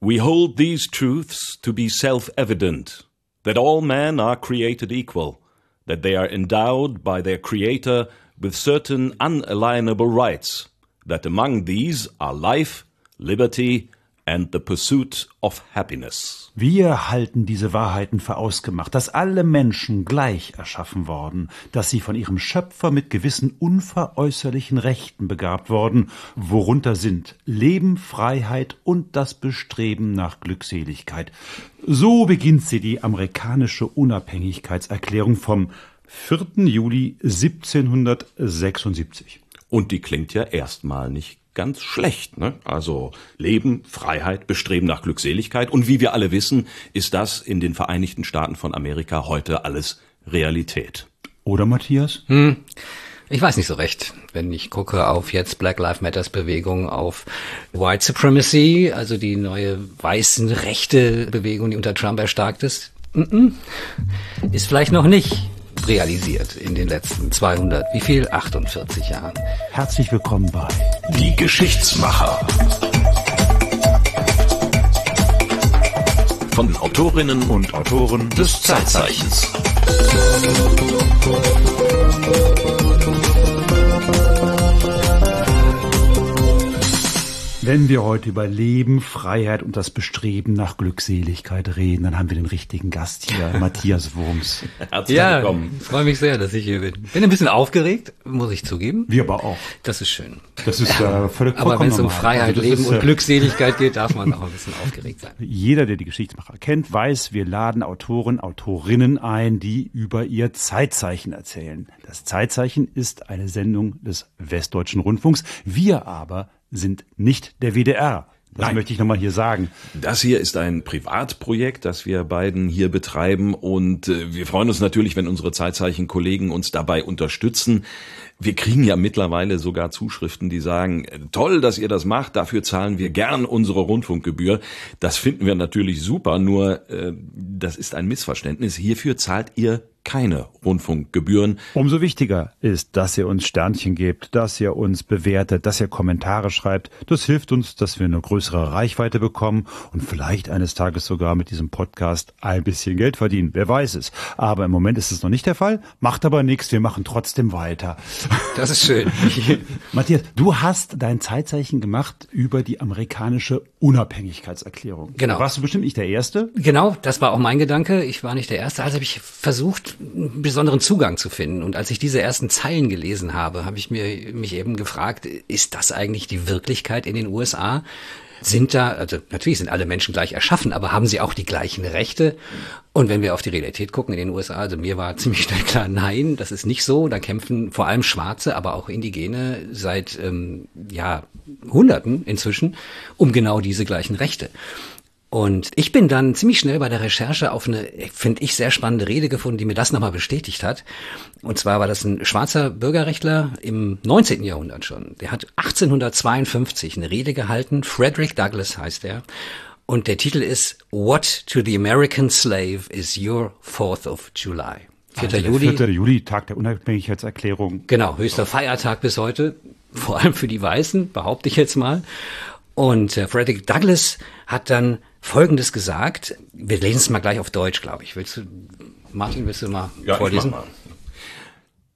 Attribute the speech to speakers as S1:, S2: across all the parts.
S1: We hold these truths to be self-evident, that all men are created equal, that they are endowed by their Creator with certain unalienable rights, that among these are life, liberty, and the pursuit of happiness.
S2: Wir halten diese Wahrheiten für ausgemacht, dass alle Menschen gleich erschaffen worden, dass sie von ihrem Schöpfer mit gewissen unveräußerlichen Rechten begabt worden, worunter sind Leben, Freiheit und das Bestreben nach Glückseligkeit. So beginnt sie die amerikanische Unabhängigkeitserklärung vom 4. Juli 1776.
S1: Und die klingt ja erstmal nicht ganz schlecht. Ne? Also Leben, Freiheit, Bestreben nach Glückseligkeit. Und wie wir alle wissen, ist das in den Vereinigten Staaten von Amerika heute alles Realität.
S2: Oder Matthias?
S3: Hm. Ich weiß nicht so recht, wenn ich gucke auf jetzt Black Lives Matters Bewegung, auf White Supremacy, also die neue weißen rechte Bewegung, die unter Trump erstarkt ist. Ist vielleicht noch nicht realisiert in den letzten 200, wie viel? 48 Jahren.
S2: Herzlich willkommen bei
S1: Die Geschichtsmacher. Von den Autorinnen und Autoren des Zeitzeichens.
S2: Wenn wir heute über Leben, Freiheit und das Bestreben nach Glückseligkeit reden, dann haben wir den richtigen Gast hier, Matthias Wurms.
S1: Herzlich
S3: Ja,
S1: willkommen.
S3: ich freue mich sehr, dass ich hier bin. Bin ein bisschen aufgeregt, muss ich zugeben.
S2: Wir aber auch.
S3: Das ist schön.
S2: Das ist äh, völlig
S3: Aber wenn es um. Freiheit,
S2: Also
S3: Leben
S2: ist,
S3: und
S2: äh,
S3: Glückseligkeit geht, darf man auch ein bisschen aufgeregt sein.
S2: Jeder, der die Geschichtsmacher kennt, weiß, wir laden Autoren, Autorinnen ein, die über ihr Zeitzeichen erzählen. Das Zeitzeichen ist eine Sendung des Westdeutschen Rundfunks. Wir aber sind nicht der WDR. Das
S1: Nein.
S2: möchte ich nochmal hier sagen.
S1: Das hier ist ein Privatprojekt, das wir beiden hier betreiben und äh, wir freuen uns natürlich, wenn unsere Zeitzeichen-Kollegen uns dabei unterstützen. Wir kriegen ja mittlerweile sogar Zuschriften, die sagen, toll, dass ihr das macht, dafür zahlen wir gern unsere Rundfunkgebühr. Das finden wir natürlich super, nur äh, das ist ein Missverständnis. Hierfür zahlt ihr keine Rundfunkgebühren.
S2: Umso wichtiger ist, dass ihr uns Sternchen gebt, dass ihr uns bewertet, dass ihr Kommentare schreibt. Das hilft uns, dass wir eine größere Reichweite bekommen und vielleicht eines Tages sogar mit diesem Podcast ein bisschen Geld verdienen. Wer weiß es. Aber im Moment ist es noch nicht der Fall. Macht aber nichts. Wir machen trotzdem weiter.
S3: Das ist schön.
S2: Matthias, du hast dein Zeitzeichen gemacht über die amerikanische Unabhängigkeitserklärung.
S3: Genau.
S2: Warst du bestimmt nicht der Erste.
S3: Genau, das war auch mein Gedanke. Ich war nicht der Erste. Also habe ich versucht, einen besonderen Zugang zu finden. Und als ich diese ersten Zeilen gelesen habe, habe ich mir mich eben gefragt, ist das eigentlich die Wirklichkeit in den USA? Sind da, also natürlich sind alle Menschen gleich erschaffen, aber haben sie auch die gleichen Rechte? Und wenn wir auf die Realität gucken in den USA, also mir war ziemlich schnell klar, nein, das ist nicht so. Da kämpfen vor allem Schwarze, aber auch Indigene seit ähm, ja Hunderten inzwischen um genau diese gleichen Rechte. Und ich bin dann ziemlich schnell bei der Recherche auf eine, finde ich, sehr spannende Rede gefunden, die mir das nochmal bestätigt hat. Und zwar war das ein schwarzer Bürgerrechtler im 19. Jahrhundert schon. Der hat 1852 eine Rede gehalten. Frederick Douglass heißt er. Und der Titel ist What to the American Slave is Your Fourth of July. 4.
S2: Also
S3: Juli.
S2: 4. Juli, Tag der Unabhängigkeitserklärung.
S3: Genau, höchster Feiertag bis heute, vor allem für die Weißen, behaupte ich jetzt mal. Und äh, Frederick Douglass hat dann Folgendes gesagt. Wir lesen es mal gleich auf Deutsch, glaube ich. Willst du, Martin, willst du mal vorlesen?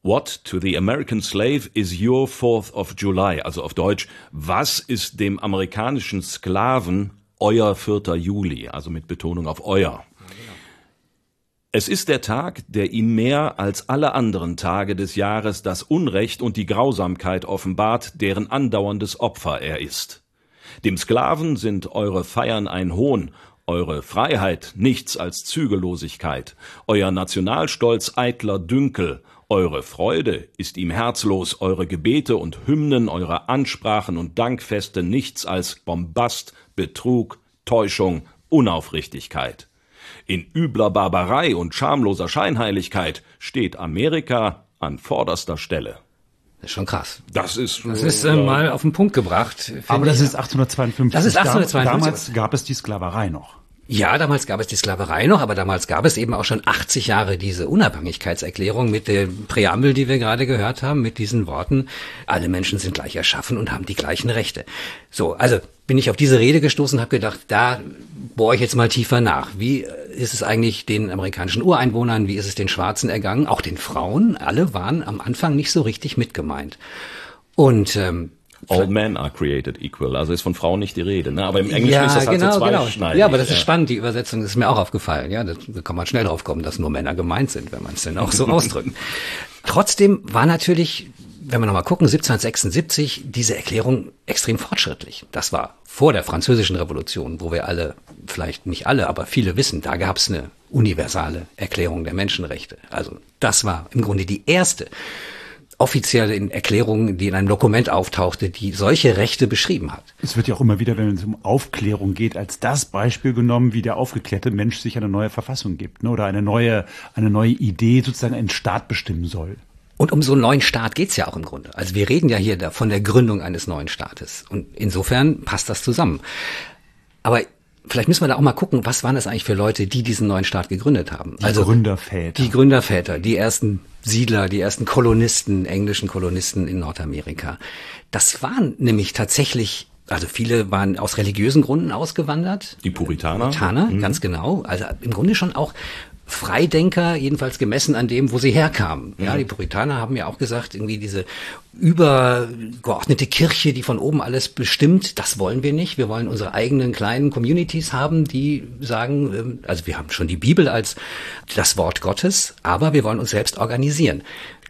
S1: What to the American slave is your Fourth of July? Also auf Deutsch, was ist dem amerikanischen Sklaven euer 4. Juli? Also mit Betonung auf euer. Es ist der Tag, der ihm mehr als alle anderen Tage des Jahres das Unrecht und die Grausamkeit offenbart, deren andauerndes Opfer er ist. Dem Sklaven sind eure Feiern ein Hohn, eure Freiheit nichts als Zügellosigkeit, euer Nationalstolz eitler Dünkel, eure Freude ist ihm herzlos, eure Gebete und Hymnen, eure Ansprachen und Dankfeste nichts als Bombast, Betrug, Täuschung, Unaufrichtigkeit. In übler Barbarei und schamloser Scheinheiligkeit steht Amerika an vorderster Stelle.
S3: Das ist schon krass.
S1: Das ist,
S3: Das ist äh, mal auf den Punkt gebracht.
S2: Aber das
S3: ich.
S2: ist 1852.
S3: Das ist 1852.
S2: Damals gab es die Sklaverei noch.
S3: Ja, damals gab es die Sklaverei noch, aber damals gab es eben auch schon 80 Jahre diese Unabhängigkeitserklärung mit der Präambel, die wir gerade gehört haben, mit diesen Worten, alle Menschen sind gleich erschaffen und haben die gleichen Rechte. So, also bin ich auf diese Rede gestoßen und habe gedacht, da bohre ich jetzt mal tiefer nach. Wie ist es eigentlich den amerikanischen Ureinwohnern, wie ist es den Schwarzen ergangen, auch den Frauen? Alle waren am Anfang nicht so richtig mitgemeint. Und ähm,
S1: All men are created equal. Also ist von Frauen nicht die Rede. Ne? Aber im Englischen
S3: ja,
S1: ist das halt
S3: genau,
S1: so
S3: genau.
S1: zweischneidig.
S3: Ja, aber das ist spannend. Die Übersetzung das ist mir auch aufgefallen. Ja, da kann man schnell drauf kommen, dass nur Männer gemeint sind, wenn man es denn auch so ausdrückt. Trotzdem war natürlich, wenn wir nochmal gucken, 1776 diese Erklärung extrem fortschrittlich. Das war vor der Französischen Revolution, wo wir alle, vielleicht nicht alle, aber viele wissen, da gab es eine universale Erklärung der Menschenrechte. Also das war im Grunde die erste offizielle Erklärung, die in einem Dokument auftauchte, die solche Rechte beschrieben hat.
S2: Es wird ja auch immer wieder, wenn es um Aufklärung geht, als das Beispiel genommen, wie der aufgeklärte Mensch sich eine neue Verfassung gibt ne? oder eine neue, eine neue Idee sozusagen einen Staat bestimmen soll.
S3: Und um so einen neuen Staat geht's ja auch im Grunde. Also wir reden ja hier von der Gründung eines neuen Staates. Und insofern passt das zusammen. Aber vielleicht müssen wir da auch mal gucken, was waren das eigentlich für Leute, die diesen neuen Staat gegründet haben?
S2: Die also Gründerväter.
S3: Die Gründerväter, die ersten Siedler, die ersten Kolonisten, englischen Kolonisten in Nordamerika. Das waren nämlich tatsächlich also viele waren aus religiösen Gründen ausgewandert.
S1: Die Puritaner.
S3: Puritaner, mhm. ganz genau. Also im Grunde schon auch Freidenker, jedenfalls gemessen an dem, wo sie herkamen. Ja, mhm. die Puritaner haben ja auch gesagt, irgendwie diese übergeordnete Kirche, die von oben alles bestimmt, das wollen wir nicht. Wir wollen unsere eigenen kleinen Communities haben, die sagen, ähm, also wir haben schon die Bibel als das Wort Gottes, aber wir wollen uns selbst organisieren.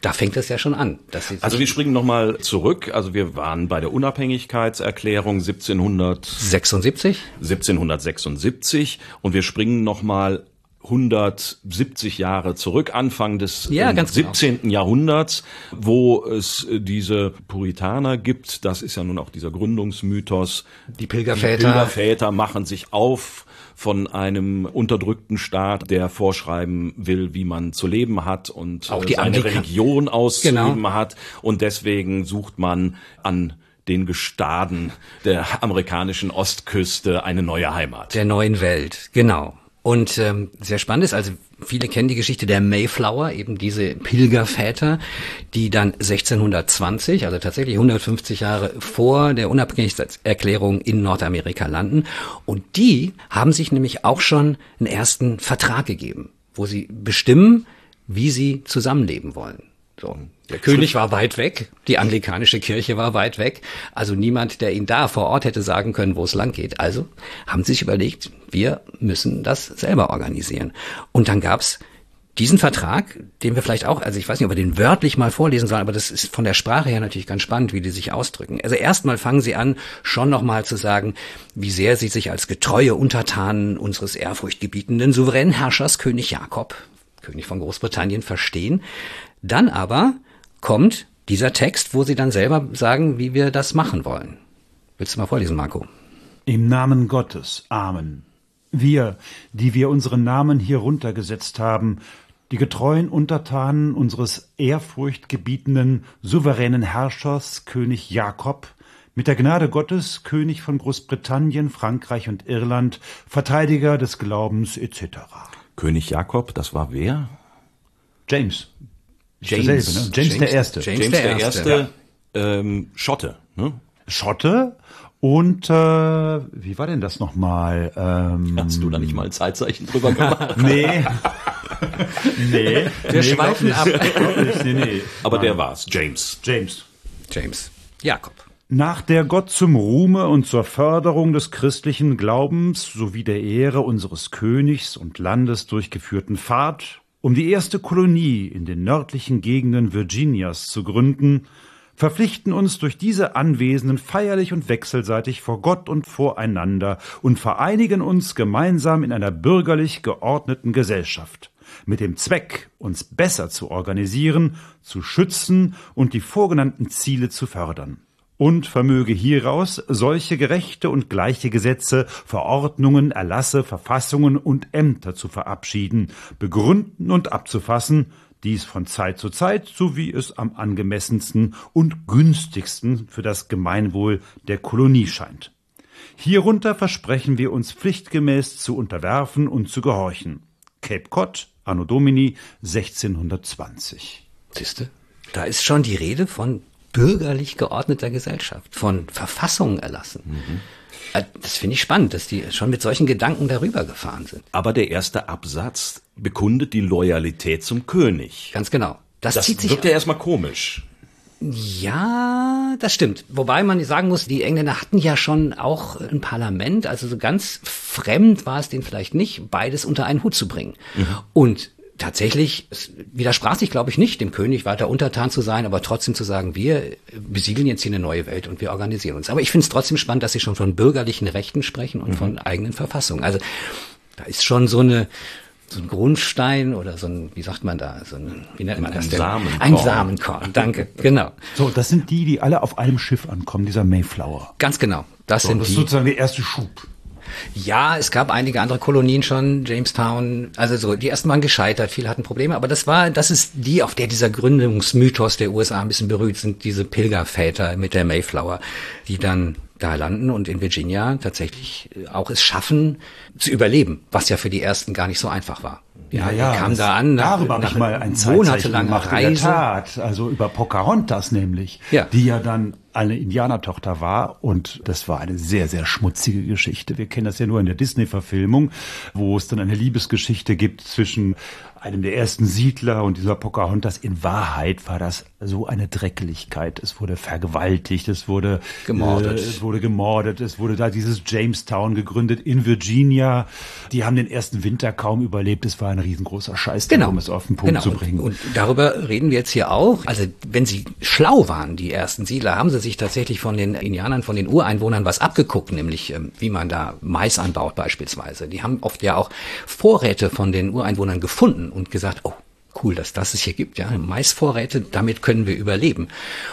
S3: Da fängt es ja schon an.
S1: also wir springen nochmal zurück. Also wir waren bei der Unabhängigkeitserklärung 1776. 1776 und wir springen nochmal 170 Jahre zurück, Anfang des
S3: ja, äh,
S1: 17. Genau. Jahrhunderts, wo es äh, diese Puritaner gibt. Das ist ja nun auch dieser Gründungsmythos.
S3: Die Pilgerväter. Die
S1: Pilgerväter machen sich auf von einem unterdrückten Staat, der vorschreiben will, wie man zu leben hat und
S3: auch die
S1: eine Religion auszuüben
S3: genau.
S1: hat. Und deswegen sucht man an den Gestaden der amerikanischen Ostküste eine neue Heimat.
S3: Der neuen Welt, genau. Und ähm, sehr spannend ist, also viele kennen die Geschichte der Mayflower, eben diese Pilgerväter, die dann 1620, also tatsächlich 150 Jahre vor der Unabhängigkeitserklärung in Nordamerika landen. Und die haben sich nämlich auch schon einen ersten Vertrag gegeben, wo sie bestimmen, wie sie zusammenleben wollen. So. Der König war weit weg, die anglikanische Kirche war weit weg, also niemand, der ihn da vor Ort hätte sagen können, wo es lang geht. Also haben sie sich überlegt, wir müssen das selber organisieren. Und dann gab's diesen Vertrag, den wir vielleicht auch, also ich weiß nicht, ob wir den wörtlich mal vorlesen sollen, aber das ist von der Sprache her natürlich ganz spannend, wie die sich ausdrücken. Also erstmal fangen sie an, schon nochmal zu sagen, wie sehr sie sich als getreue Untertanen unseres ehrfurchtgebietenden souveränen Herrschers König Jakob, König von Großbritannien, verstehen. Dann aber kommt dieser Text, wo sie dann selber sagen, wie wir das machen wollen. Willst du mal vorlesen, Marco?
S2: Im Namen Gottes. Amen. Wir, die wir unseren Namen hier runtergesetzt haben, die getreuen Untertanen unseres ehrfurchtgebietenden, souveränen Herrschers, König Jakob, mit der Gnade Gottes, König von Großbritannien, Frankreich und Irland, Verteidiger des Glaubens etc.
S1: König Jakob, das war wer?
S2: James.
S1: James, dasselbe,
S2: ne? James, James, der Erste.
S1: James, James der, der, Erste, ja. ähm, Schotte. Ne?
S2: Schotte und äh, wie war denn das nochmal? Ähm,
S1: Hast du da nicht mal ein Zeitzeichen drüber gemacht?
S2: nee. nee.
S3: Wir nee, schweifen ab.
S1: nee, nee. Aber Nein. der war's, James.
S2: James.
S3: James. Jakob.
S2: Nach der Gott zum Ruhme und zur Förderung des christlichen Glaubens sowie der Ehre unseres Königs und Landes durchgeführten Fahrt um die erste Kolonie in den nördlichen Gegenden Virginias zu gründen, verpflichten uns durch diese Anwesenden feierlich und wechselseitig vor Gott und voreinander und vereinigen uns gemeinsam in einer bürgerlich geordneten Gesellschaft, mit dem Zweck, uns besser zu organisieren, zu schützen und die vorgenannten Ziele zu fördern und vermöge hieraus solche gerechte und gleiche Gesetze, Verordnungen, Erlasse, Verfassungen und Ämter zu verabschieden, begründen und abzufassen, dies von Zeit zu Zeit, so wie es am angemessensten und günstigsten für das Gemeinwohl der Kolonie scheint. Hierunter versprechen wir uns pflichtgemäß zu unterwerfen und zu gehorchen. Cape Cod, Anno Domini 1620.
S3: Siehste, da ist schon die Rede von bürgerlich geordneter Gesellschaft, von Verfassungen erlassen. Mhm. Äh, das finde ich spannend, dass die schon mit solchen Gedanken darüber gefahren sind.
S1: Aber der erste Absatz bekundet die Loyalität zum König.
S3: Ganz genau.
S1: Das, das zieht sich wirkt ja erstmal komisch.
S3: Ja, das stimmt. Wobei man sagen muss, die Engländer hatten ja schon auch ein Parlament, also so ganz fremd war es denen vielleicht nicht, beides unter einen Hut zu bringen. Mhm. Und tatsächlich, es widersprach sich, glaube ich, nicht, dem König weiter untertan zu sein, aber trotzdem zu sagen, wir besiegeln jetzt hier eine neue Welt und wir organisieren uns. Aber ich finde es trotzdem spannend, dass sie schon von bürgerlichen Rechten sprechen und mhm. von eigenen Verfassungen. Also da ist schon so eine so ein Grundstein oder so ein, wie sagt man da, so ein, wie nennt man
S1: das denn? Samenkorn.
S3: Ein Samenkorn, danke, genau.
S2: So, das sind die, die alle auf einem Schiff ankommen, dieser Mayflower.
S3: Ganz genau. Das
S2: so,
S3: sind
S2: das
S3: die.
S2: ist sozusagen der erste Schub.
S3: Ja, es gab einige andere Kolonien schon, Jamestown, also so, die ersten waren gescheitert, viele hatten Probleme, aber das war, das ist die, auf der dieser Gründungsmythos der USA ein bisschen berührt sind, diese Pilgerväter mit der Mayflower, die dann da landen und in Virginia tatsächlich auch es schaffen zu überleben, was ja für die ersten gar nicht so einfach war.
S2: Ja, ja,
S3: kam da an.
S2: Nach, darüber habe ich mal ein monatelange gemacht, Reise. In der Tat, also über Pocahontas nämlich, ja. die ja dann eine Indianertochter war und das war eine sehr, sehr schmutzige Geschichte. Wir kennen das ja nur in der Disney-Verfilmung, wo es dann eine Liebesgeschichte gibt zwischen einem der ersten Siedler und dieser Pocahontas. In Wahrheit war das so eine Drecklichkeit. Es wurde vergewaltigt, es wurde
S3: gemordet,
S2: äh, es wurde gemordet, es wurde da dieses Jamestown gegründet in Virginia. Die haben den ersten Winter kaum überlebt. Es war ein riesengroßer Scheiß,
S3: genau.
S2: um es auf den Punkt
S3: genau.
S2: zu bringen.
S3: Und, und darüber reden wir jetzt hier auch. Also wenn sie schlau waren, die ersten Siedler, haben sie sich tatsächlich von den Indianern, von den Ureinwohnern was abgeguckt, nämlich ähm, wie man da Mais anbaut beispielsweise. Die haben oft ja auch Vorräte von den Ureinwohnern gefunden und gesagt, oh, cool, dass das es hier gibt, ja, Maisvorräte, damit können wir überleben.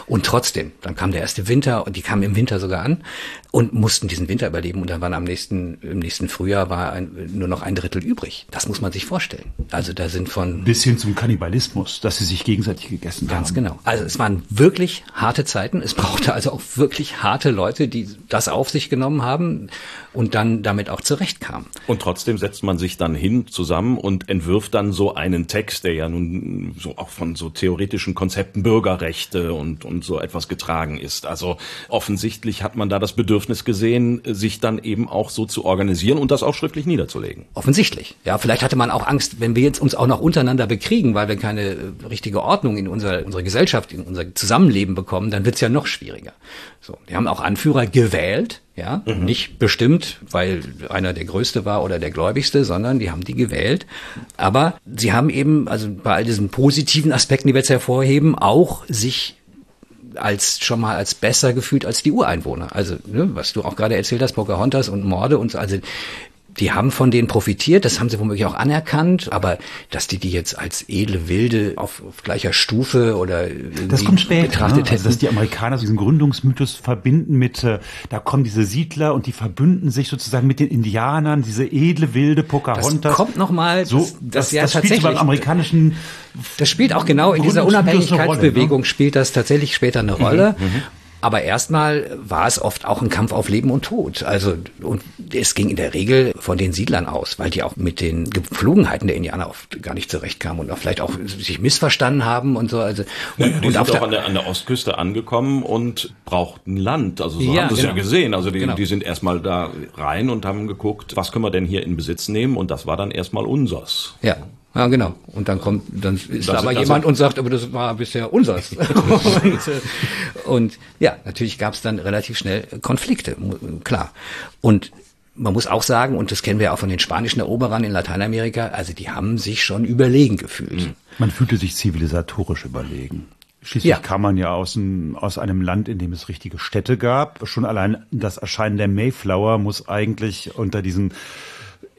S3: Und trotzdem, dann kam der erste Winter und die kamen im Winter sogar an und mussten diesen Winter überleben und dann waren am nächsten, im nächsten Frühjahr war ein, nur noch ein Drittel übrig. Das muss man sich vorstellen. Also da sind von...
S2: Bis hin zum Kannibalismus, dass sie sich gegenseitig gegessen
S3: ganz
S2: haben.
S3: Ganz genau. Also es waren wirklich harte Zeiten. Es brauchte also auch wirklich harte Leute, die das auf sich genommen haben und dann damit auch zurechtkamen.
S1: Und trotzdem setzt man sich dann hin zusammen und entwirft dann so einen Text, der ja nun so auch von so theoretischen Konzepten Bürgerrechte und, und so etwas getragen ist. Also offensichtlich hat man da das Bedürfnis, gesehen, sich dann eben auch so zu organisieren und das auch schriftlich niederzulegen.
S3: Offensichtlich. Ja, vielleicht hatte man auch Angst, wenn wir jetzt uns auch noch untereinander bekriegen, weil wir keine äh, richtige Ordnung in unserer, unserer Gesellschaft, in unser Zusammenleben bekommen, dann wird's ja noch schwieriger. So, die haben auch Anführer gewählt, ja, mhm. nicht bestimmt, weil einer der Größte war oder der Gläubigste, sondern die haben die gewählt. Aber sie haben eben, also bei all diesen positiven Aspekten, die wir jetzt hervorheben, auch sich als schon mal als besser gefühlt als die Ureinwohner. Also, ne, was du auch gerade erzählt hast, Pocahontas und Morde und so, also die haben von denen profitiert, das haben sie womöglich auch anerkannt, aber dass die die jetzt als edle Wilde auf, auf gleicher Stufe oder
S2: das kommt später, betrachtet ne? also, dass die Amerikaner diesen Gründungsmythos verbinden mit, äh, da kommen diese Siedler und die verbünden sich sozusagen mit den Indianern, diese edle Wilde Pocahontas. Das
S3: kommt noch mal,
S2: so, das, das, ja das tatsächlich beim amerikanischen
S3: das spielt auch genau in dieser Unabhängigkeitsbewegung Rolle, ne? spielt das tatsächlich später eine Rolle. Mhm, mhm. Aber erstmal war es oft auch ein Kampf auf Leben und Tod. Also, und es ging in der Regel von den Siedlern aus, weil die auch mit den Gepflogenheiten der Indianer oft gar nicht zurechtkamen und auch vielleicht auch sich missverstanden haben und so. Also,
S1: und, ja, die und sind auch an der, an der Ostküste angekommen und brauchten Land. Also, so ja, haben sie genau. ja gesehen. Also, die, genau. die sind erstmal da rein und haben geguckt, was können wir denn hier in Besitz nehmen? Und das war dann erstmal unsers.
S3: Ja. Ja, genau. Und dann kommt, dann ist das, da aber jemand und sagt, aber das war bisher unseres. und, äh, und ja, natürlich gab es dann relativ schnell Konflikte, klar. Und man muss auch sagen, und das kennen wir auch von den spanischen Eroberern in Lateinamerika, also die haben sich schon überlegen gefühlt. Hm.
S2: Man fühlte sich zivilisatorisch überlegen. Schließlich ja. kam man ja aus, ein, aus einem Land, in dem es richtige Städte gab. Schon allein das Erscheinen der Mayflower muss eigentlich unter diesen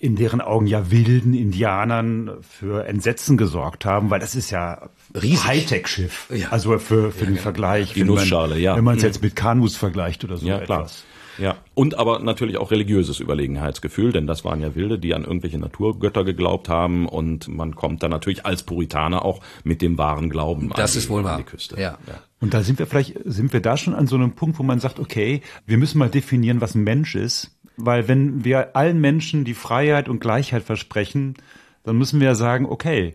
S2: in deren Augen ja wilden Indianern für Entsetzen gesorgt haben, weil das ist ja Hightech-Schiff. Ja. Also für, für ja, den ja. Vergleich.
S1: Die Nussschale, ja.
S2: Wenn man es jetzt mit Kanus vergleicht oder so ja, etwas.
S1: Ja, und aber natürlich auch religiöses Überlegenheitsgefühl, denn das waren ja Wilde, die an irgendwelche Naturgötter geglaubt haben und man kommt dann natürlich als Puritaner auch mit dem wahren Glauben
S3: das an, ist wohl wahr.
S1: die Küste.
S3: Ja.
S2: ja. Und da sind wir vielleicht, sind wir da schon an so einem Punkt, wo man sagt, okay, wir müssen mal definieren, was ein Mensch ist weil wenn wir allen Menschen die Freiheit und Gleichheit versprechen, dann müssen wir ja sagen, okay,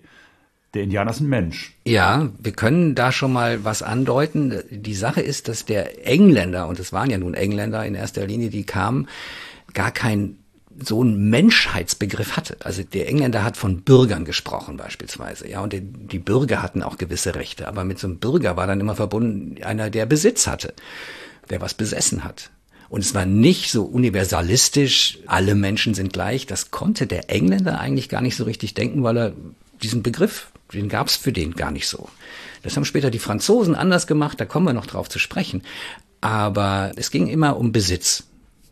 S2: Der Indianer ist ein Mensch.
S3: Ja, wir können da schon mal was andeuten. Die Sache ist, dass der Engländer, und es waren ja nun Engländer in erster Linie, die kamen, gar kein so einen Menschheitsbegriff hatte. Also der Engländer hat von Bürgern gesprochen beispielsweise, ja, und die, die, Bürger hatten auch gewisse Rechte, aber mit so einem Bürger war dann immer verbunden einer, der Besitz hatte, der was besessen hat. Und es war nicht so universalistisch, alle Menschen sind gleich. Das konnte der Engländer eigentlich gar nicht so richtig denken, weil er diesen Begriff den gab es für den gar nicht so. Das haben später die Franzosen anders gemacht, da kommen wir noch drauf zu sprechen. Aber es ging immer um Besitz.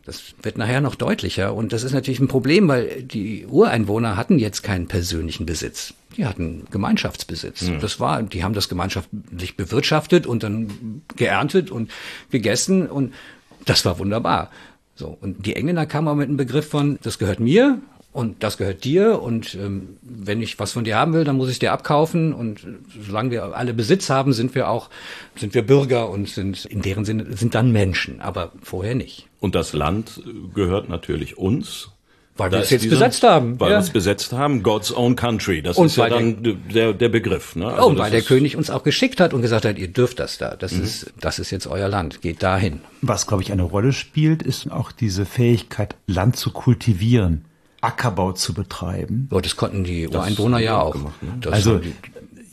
S3: Das wird nachher noch deutlicher und das ist natürlich ein Problem, weil die Ureinwohner hatten jetzt keinen persönlichen Besitz. Die hatten Gemeinschaftsbesitz. Mhm. Das war, die haben das gemeinschaftlich bewirtschaftet und dann geerntet und gegessen und das war wunderbar. So. Und die Engländer kamen auch mit einem Begriff von, das gehört mir und das gehört dir und ähm, wenn ich was von dir haben will, dann muss ich dir abkaufen und solange wir alle Besitz haben, sind wir auch sind wir Bürger und sind in deren Sinne sind dann Menschen, aber vorher nicht.
S1: Und das Land gehört natürlich uns.
S3: Weil wir es jetzt dieser, besetzt haben.
S1: Weil ja. wir es besetzt haben, God's own country. Das und ist ja dann der, der Begriff. Ne?
S3: Also und weil der König uns auch geschickt hat und gesagt hat, ihr dürft das da. Das, mhm. ist, das ist jetzt euer Land. Geht dahin.
S2: Was, glaube ich, eine Rolle spielt, ist auch diese Fähigkeit, Land zu kultivieren. Ackerbau zu betreiben.
S3: Ja, das konnten die Ureinwohner ja auch. Gemacht,
S2: ne? Also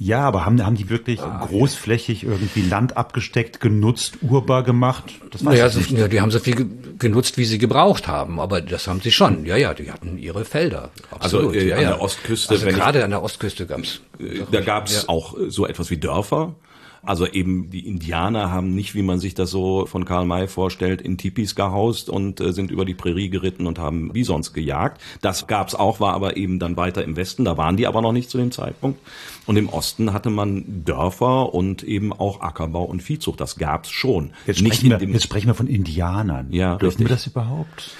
S2: ja, aber haben, haben die wirklich ah, großflächig irgendwie Land abgesteckt, genutzt, urbar gemacht?
S3: Das naja, so, ja, die haben so viel genutzt, wie sie gebraucht haben, aber das haben sie schon. Ja, ja, die hatten ihre Felder.
S1: Absolut. Also äh, ja, an ja. der Ostküste.
S3: Also gerade ich, an der Ostküste gab's.
S1: Äh, da gab's ja. auch so etwas wie Dörfer. Also eben die Indianer haben nicht, wie man sich das so von Karl May vorstellt, in Tipis gehaust und äh, sind über die Prärie geritten und haben Bisons gejagt. Das gab's auch, war aber eben dann weiter im Westen. Da waren die aber noch nicht zu dem Zeitpunkt. Und im Osten hatte man Dörfer und eben auch Ackerbau und Viehzucht. Das gab's schon.
S2: Jetzt, sprechen, wir, jetzt sprechen wir von Indianern. Ja, Dürfen richtig. wir das überhaupt?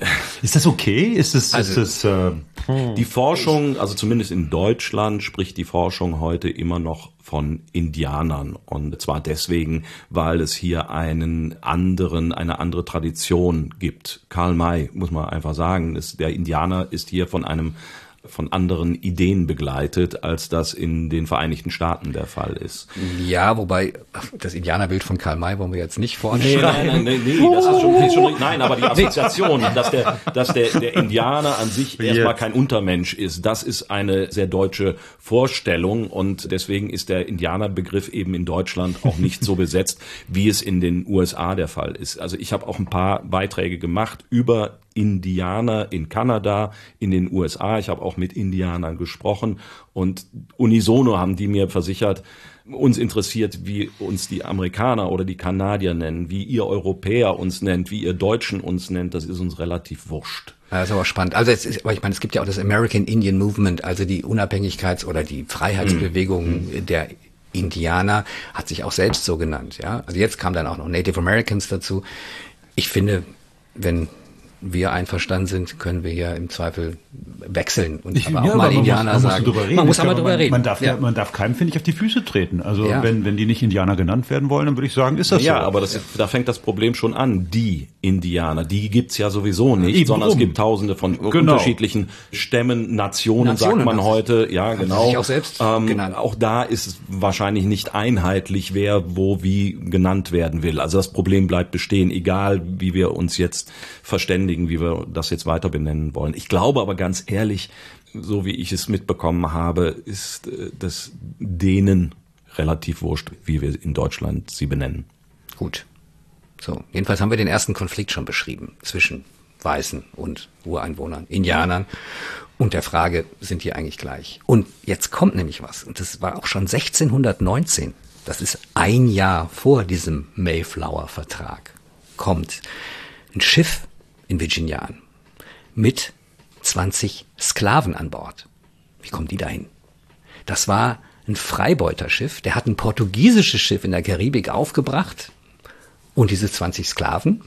S2: Ist das okay? Ist es, also, ist das,
S1: äh, die Forschung, also zumindest in Deutschland spricht die Forschung heute immer noch von Indianern und zwar deswegen, weil es hier einen anderen, eine andere Tradition gibt. Karl May, muss man einfach sagen, ist, der Indianer ist hier von einem von anderen Ideen begleitet, als das in den Vereinigten Staaten der Fall ist.
S3: Ja, wobei das Indianerbild von Karl May wollen wir jetzt nicht voranschreiben.
S1: Nein, nein, nein, nee, nee, das ist schon, ist schon nein, aber die Assoziation, dass der, dass der, der Indianer an sich erstmal kein Untermensch ist, das ist eine sehr deutsche Vorstellung und deswegen ist der Indianerbegriff eben in Deutschland auch nicht so besetzt, wie es in den USA der Fall ist. Also ich habe auch ein paar Beiträge gemacht über Indianer in Kanada, in den USA. Ich habe auch mit Indianern gesprochen und unisono haben die mir versichert, uns interessiert, wie uns die Amerikaner oder die Kanadier nennen, wie ihr Europäer uns nennt, wie ihr Deutschen uns nennt, das ist uns relativ wurscht.
S3: Ja, ist aber spannend. Also es ist, aber ich meine, es gibt ja auch das American Indian Movement, also die Unabhängigkeits- oder die Freiheitsbewegung mhm. der Indianer hat sich auch selbst so genannt, ja. Also jetzt kam dann auch noch Native Americans dazu. Ich finde, wenn wir einverstanden sind, können wir ja im Zweifel wechseln und ich, aber auch ja, mal aber Indianer muss, man sagen.
S2: Muss man muss aber drüber reden. Man darf, ja. man darf keinem, finde ich, auf die Füße treten. Also ja. wenn, wenn die nicht Indianer genannt werden wollen, dann würde ich sagen, ist das
S1: ja,
S2: so.
S1: Ja, aber das, da fängt das Problem schon an. Die Indianer, die gibt's ja sowieso nicht, Eben sondern rum. es gibt tausende von genau. unterschiedlichen Stämmen, Nationen, Nationen sagt man heute. Ja, genau.
S3: Auch selbst
S1: ähm. Auch da ist es wahrscheinlich nicht einheitlich, wer wo wie genannt werden will. Also das Problem bleibt bestehen, egal wie wir uns jetzt verständigen, wie wir das jetzt weiter benennen wollen. Ich glaube aber ganz ehrlich, so wie ich es mitbekommen habe, ist äh, das denen relativ wurscht, wie wir in Deutschland sie benennen.
S3: Gut. So, jedenfalls haben wir den ersten Konflikt schon beschrieben zwischen Weißen und Ureinwohnern, Indianern und der Frage, sind die eigentlich gleich? Und jetzt kommt nämlich was, und das war auch schon 1619, das ist ein Jahr vor diesem Mayflower-Vertrag, kommt ein Schiff in Virginia an. Mit 20 Sklaven an Bord. Wie kommen die dahin? Das war ein Freibeuterschiff, der hat ein portugiesisches Schiff in der Karibik aufgebracht. Und diese 20 Sklaven,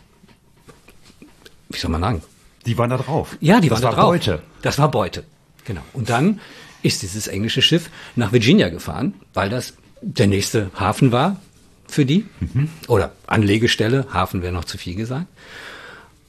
S3: wie soll man sagen?
S2: Die waren da drauf.
S3: Ja, die das waren da drauf. Beute. Das war Beute. Genau. Und dann ist dieses englische Schiff nach Virginia gefahren, weil das der nächste Hafen war für die. Mhm. Oder Anlegestelle, Hafen wäre noch zu viel gesagt.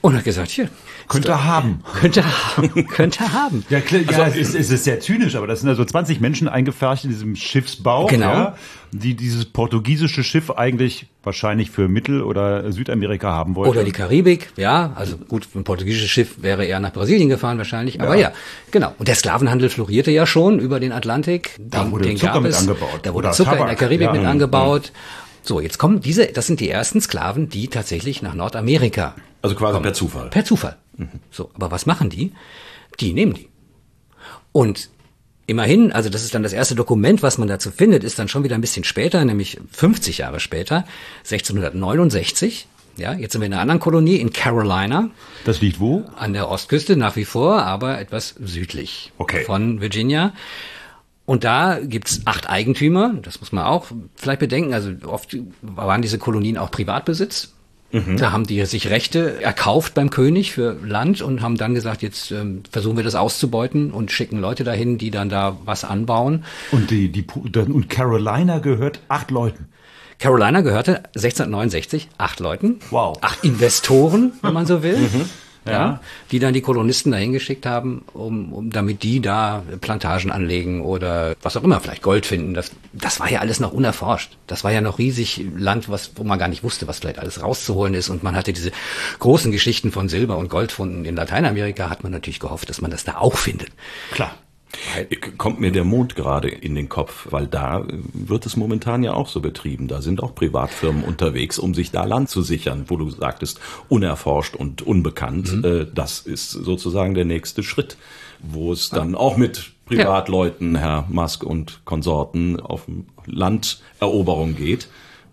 S3: Und hat gesagt, hier.
S2: Könnte er haben.
S3: Könnte er haben. Könnte er haben.
S2: Ja, klar, ja es, ist, es ist sehr zynisch, aber das sind also 20 Menschen eingepfercht in diesem Schiffsbau,
S3: Genau.
S2: ja, die dieses portugiesische Schiff eigentlich wahrscheinlich für Mittel- oder Südamerika haben wollten.
S3: Oder die Karibik, ja. Also gut, ein portugiesisches Schiff wäre eher nach Brasilien gefahren wahrscheinlich. Aber ja, genau. Und der Sklavenhandel florierte ja schon über den Atlantik.
S2: Da wurde Zucker
S3: gab
S2: mit
S3: es.
S2: angebaut.
S3: Da wurde
S2: Oder
S3: Zucker in
S2: Tabak,
S3: der Karibik
S2: ja.
S3: mit angebaut. So, jetzt kommen diese, das sind die ersten Sklaven, die tatsächlich nach Nordamerika
S1: Also quasi per Zufall.
S3: Per Zufall. So, aber was machen die? Die nehmen die. Und immerhin, also das ist dann das erste Dokument, was man dazu findet, ist dann schon wieder ein bisschen später, nämlich 50 Jahre später, 1669. Ja, jetzt sind wir in einer anderen Kolonie in Carolina,
S2: Das liegt wo?
S3: an der Ostküste nach wie vor, aber etwas südlich
S2: Okay.
S3: von Virginia. Und da gibt's acht Eigentümer, das muss man auch vielleicht bedenken. Also oft waren diese Kolonien auch Privatbesitz. Da haben die sich Rechte erkauft beim König für Land und haben dann gesagt, jetzt ähm, versuchen wir das auszubeuten und schicken Leute dahin, die dann da was anbauen.
S2: Und die, die und Carolina gehört acht Leuten.
S3: Carolina gehörte 1669 acht Leuten,
S2: Wow.
S3: acht Investoren, wenn man so will, ja.
S2: Ja.
S3: die dann die Kolonisten dahin geschickt haben, um, um damit die da Plantagen anlegen oder was auch immer, vielleicht Gold finden. Das, das war ja alles noch unerforscht. Das war ja noch riesig Land, was, wo man gar nicht wusste, was vielleicht alles rauszuholen ist. Und man hatte diese großen Geschichten von Silber- und Goldfunden in Lateinamerika, hat man natürlich gehofft, dass man das da auch findet.
S2: Klar.
S1: Kommt mir der Mond gerade in den Kopf, weil da wird es momentan ja auch so betrieben. Da sind auch Privatfirmen unterwegs, um sich da Land zu sichern, wo du sagtest, unerforscht und unbekannt. Äh, Das ist sozusagen der nächste Schritt, wo es dann auch mit Privatleuten, Herr Musk und Konsorten, auf Landeroberung geht,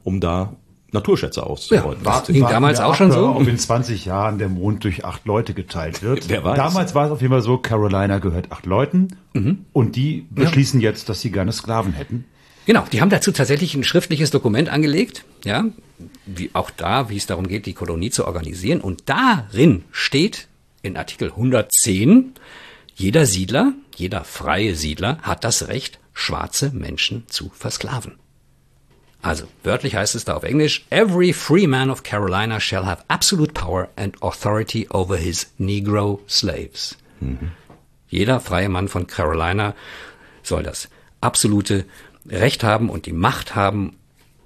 S1: um da Naturschätze auszubeuten.
S3: Ja, ging damals auch schon so?
S2: Ob in 20 Jahren der Mond durch acht Leute geteilt wird.
S1: Wer weiß.
S2: Damals war es auf jeden Fall so, Carolina gehört acht Leuten
S3: Mhm.
S2: und die beschließen jetzt, dass sie gerne Sklaven hätten.
S3: Genau, die haben dazu tatsächlich ein schriftliches Dokument angelegt, ja, wie auch da, wie es darum geht, die Kolonie zu organisieren. Und darin steht in Artikel 110, jeder Siedler, jeder freie Siedler hat das Recht, schwarze Menschen zu versklaven. Also, wörtlich heißt es da auf Englisch, every free man of Carolina shall have absolute power and authority over his Negro slaves. Jeder freie Mann von Carolina soll das absolute Recht haben und die Macht haben,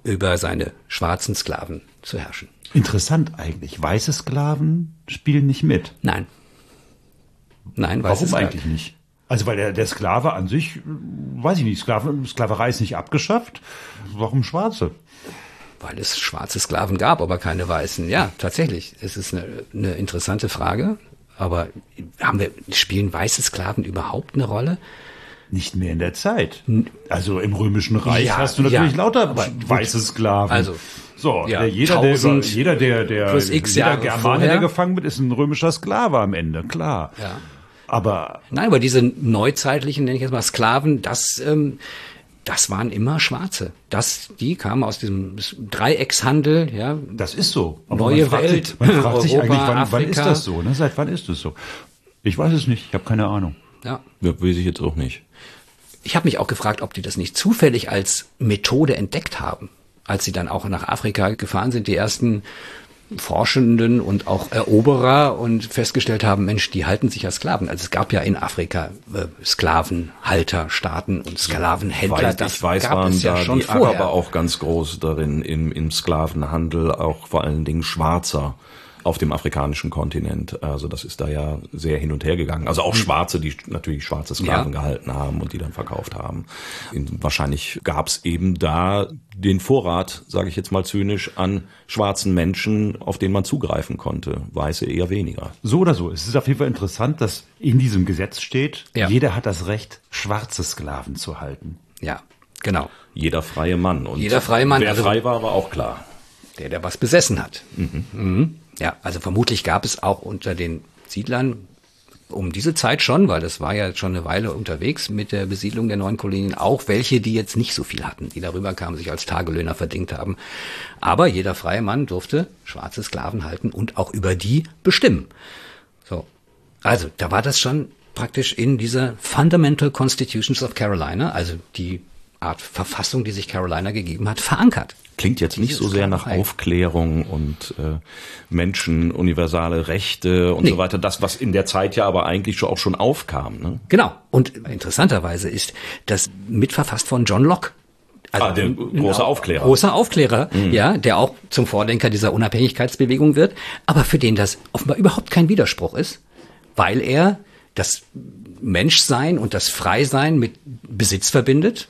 S3: über seine schwarzen Sklaven zu herrschen.
S2: Interessant eigentlich. Weiße Sklaven spielen nicht mit.
S3: Nein. Nein, weiß
S2: Warum
S3: es
S2: eigentlich nicht? Also weil der, der Sklave an sich, weiß ich nicht, Sklave, Sklaverei ist nicht abgeschafft. Warum Schwarze?
S3: Weil es schwarze Sklaven gab, aber keine weißen. Ja, tatsächlich. Es ist eine, eine interessante Frage. Aber haben wir, spielen weiße Sklaven überhaupt eine Rolle?
S2: Nicht mehr in der Zeit. Also im Römischen Reich
S3: Ja,
S2: hast du natürlich
S3: ja,
S2: lauter weiße Sklaven.
S3: Also,
S2: so,
S3: ja,
S2: der, jeder, der,
S3: 1000
S2: jeder, der, der, jeder Germane,
S3: vorher.
S2: der gefangen wird, ist ein römischer Sklave am Ende, klar.
S3: Ja.
S2: Aber
S3: Nein, aber diese neuzeitlichen, nenne ich jetzt mal Sklaven, das, ähm, das waren immer Schwarze. Das, die kamen aus diesem Dreieckshandel, ja.
S2: das ist so. Aber
S3: Neue
S2: man
S3: Welt,
S2: Sich, man fragt sich
S3: Europa,
S2: eigentlich, wann, wann ist
S3: Afrika.
S2: das so? Ne? Seit wann ist das so? Ich weiß es nicht, ich habe keine Ahnung.
S3: ja.
S1: Ja, weiß ich jetzt auch nicht.
S3: Ich habe mich auch gefragt, ob die das nicht zufällig als Methode entdeckt haben, als sie dann auch nach Afrika gefahren sind, die ersten Forschenden und auch Eroberer und festgestellt haben, Mensch, die halten sich als Sklaven. Also es gab ja in Afrika äh, Sklavenhalter, Staaten und Sklavenhändler.
S1: Weiß,
S3: das
S1: ich weiß,
S3: gab
S1: waren
S3: es ja
S1: da
S3: schon
S1: die
S3: vorher.
S1: Araber auch ganz groß darin im, im Sklavenhandel, auch vor allen Dingen Schwarzer auf dem afrikanischen Kontinent. Also das ist da ja sehr hin und her gegangen. Also auch Schwarze, die natürlich schwarze Sklaven
S3: Ja.
S1: gehalten haben und die dann verkauft haben. In, wahrscheinlich gab es eben da den Vorrat, sage ich jetzt mal zynisch, an schwarzen Menschen, auf den man zugreifen konnte. Weiße eher weniger.
S2: So oder so. Es ist auf jeden Fall interessant, dass in diesem Gesetz steht,
S3: Ja.
S2: jeder hat das Recht, schwarze Sklaven zu halten.
S3: Ja, genau.
S1: Jeder freie Mann. Und
S3: Jeder freie Mann,
S1: Wer
S3: also-
S1: frei war, war auch klar.
S3: der, der was besessen hat. Mhm. Ja, also vermutlich gab es auch unter den Siedlern um diese Zeit schon, weil das war ja schon eine Weile unterwegs mit der Besiedlung der neuen Kolonien, auch welche, die jetzt nicht so viel hatten, die darüber kamen, sich als Tagelöhner verdingt haben. Aber jeder freie Mann durfte schwarze Sklaven halten und auch über die bestimmen. So. Also, da war das schon praktisch in dieser Fundamental Constitutions of Carolina, also die Art Verfassung, die sich Carolina gegeben hat, verankert.
S1: Klingt jetzt nicht so sehr nach Aufklärung und äh, Menschen, universale Rechte und nee. so weiter. Das, was in der Zeit ja aber eigentlich schon auch schon aufkam. Ne?
S3: Genau. Und interessanterweise ist das mitverfasst von John Locke.
S1: Also ah, der große Aufklärer.
S3: Großer Aufklärer, mhm. ja, der auch zum Vordenker dieser Unabhängigkeitsbewegung wird, aber für den das offenbar überhaupt kein Widerspruch ist, weil er das Menschsein und das Freisein mit Besitz verbindet.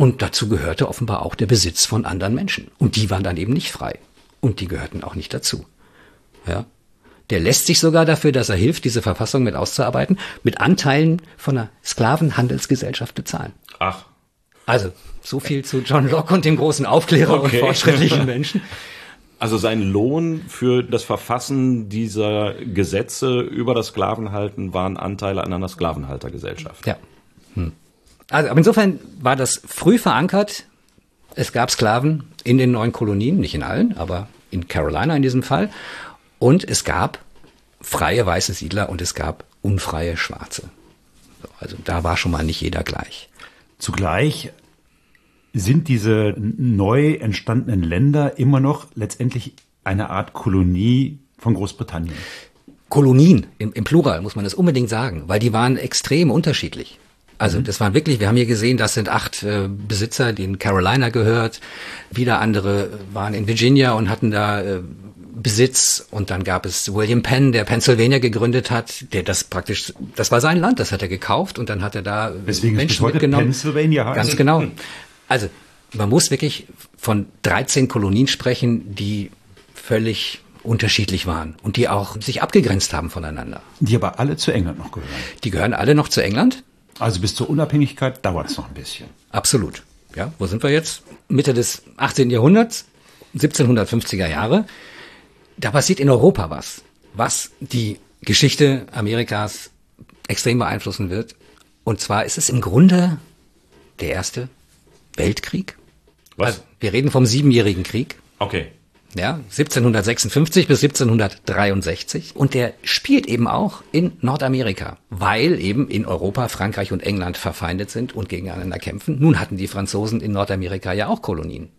S3: Und dazu gehörte offenbar auch der Besitz von anderen Menschen. Und die waren dann eben nicht frei. Und die gehörten auch nicht dazu. Ja. Der lässt sich sogar dafür, dass er hilft, diese Verfassung mit auszuarbeiten, mit Anteilen von einer Sklavenhandelsgesellschaft bezahlen.
S1: Ach.
S3: Also, so viel zu John Locke und dem großen Aufklärer okay. und fortschrittlichen Menschen.
S1: Also sein Lohn für das Verfassen dieser Gesetze über das Sklavenhalten waren Anteile an einer Sklavenhaltergesellschaft.
S3: Ja. Hm. Also, aber insofern war das früh verankert. Es gab Sklaven in den neuen Kolonien, nicht in allen, aber in Carolina in diesem Fall. Und es gab freie weiße Siedler und es gab unfreie Schwarze. Also da war schon mal nicht jeder gleich.
S2: Zugleich sind diese neu entstandenen Länder immer noch letztendlich eine Art Kolonie von Großbritannien?
S3: Kolonien im, im Plural muss man das unbedingt sagen, weil die waren extrem unterschiedlich. Also mhm. das waren wirklich, wir haben hier gesehen, das sind acht äh, Besitzer, die in Carolina gehört. Wieder andere waren in Virginia und hatten da äh, Besitz. Und dann gab es William Penn, der Pennsylvania gegründet hat, der das praktisch, das war sein Land, das hat er gekauft und dann hat er da
S2: Deswegen Menschen ist mitgenommen. Pennsylvania
S3: heißt. Ganz genau. Also man muss wirklich von 13 Kolonien sprechen, die völlig unterschiedlich waren und die auch sich abgegrenzt haben voneinander.
S2: Die aber alle zu England noch gehören.
S3: Die gehören alle noch zu England.
S2: Also bis zur Unabhängigkeit dauert es noch ein bisschen.
S3: Absolut. Ja, wo sind wir jetzt? Mitte des 18. Jahrhunderts, 1750er Jahre. Da passiert in Europa was, was die Geschichte Amerikas extrem beeinflussen wird. Und zwar ist es im Grunde der erste Weltkrieg. Was? Also, wir reden vom Siebenjährigen Krieg.
S1: Okay.
S3: Ja, 1756 bis 1763. Und der spielt eben auch in Nordamerika, weil eben in Europa Frankreich und England verfeindet sind und gegeneinander kämpfen. Nun hatten die Franzosen in Nordamerika ja auch Kolonien.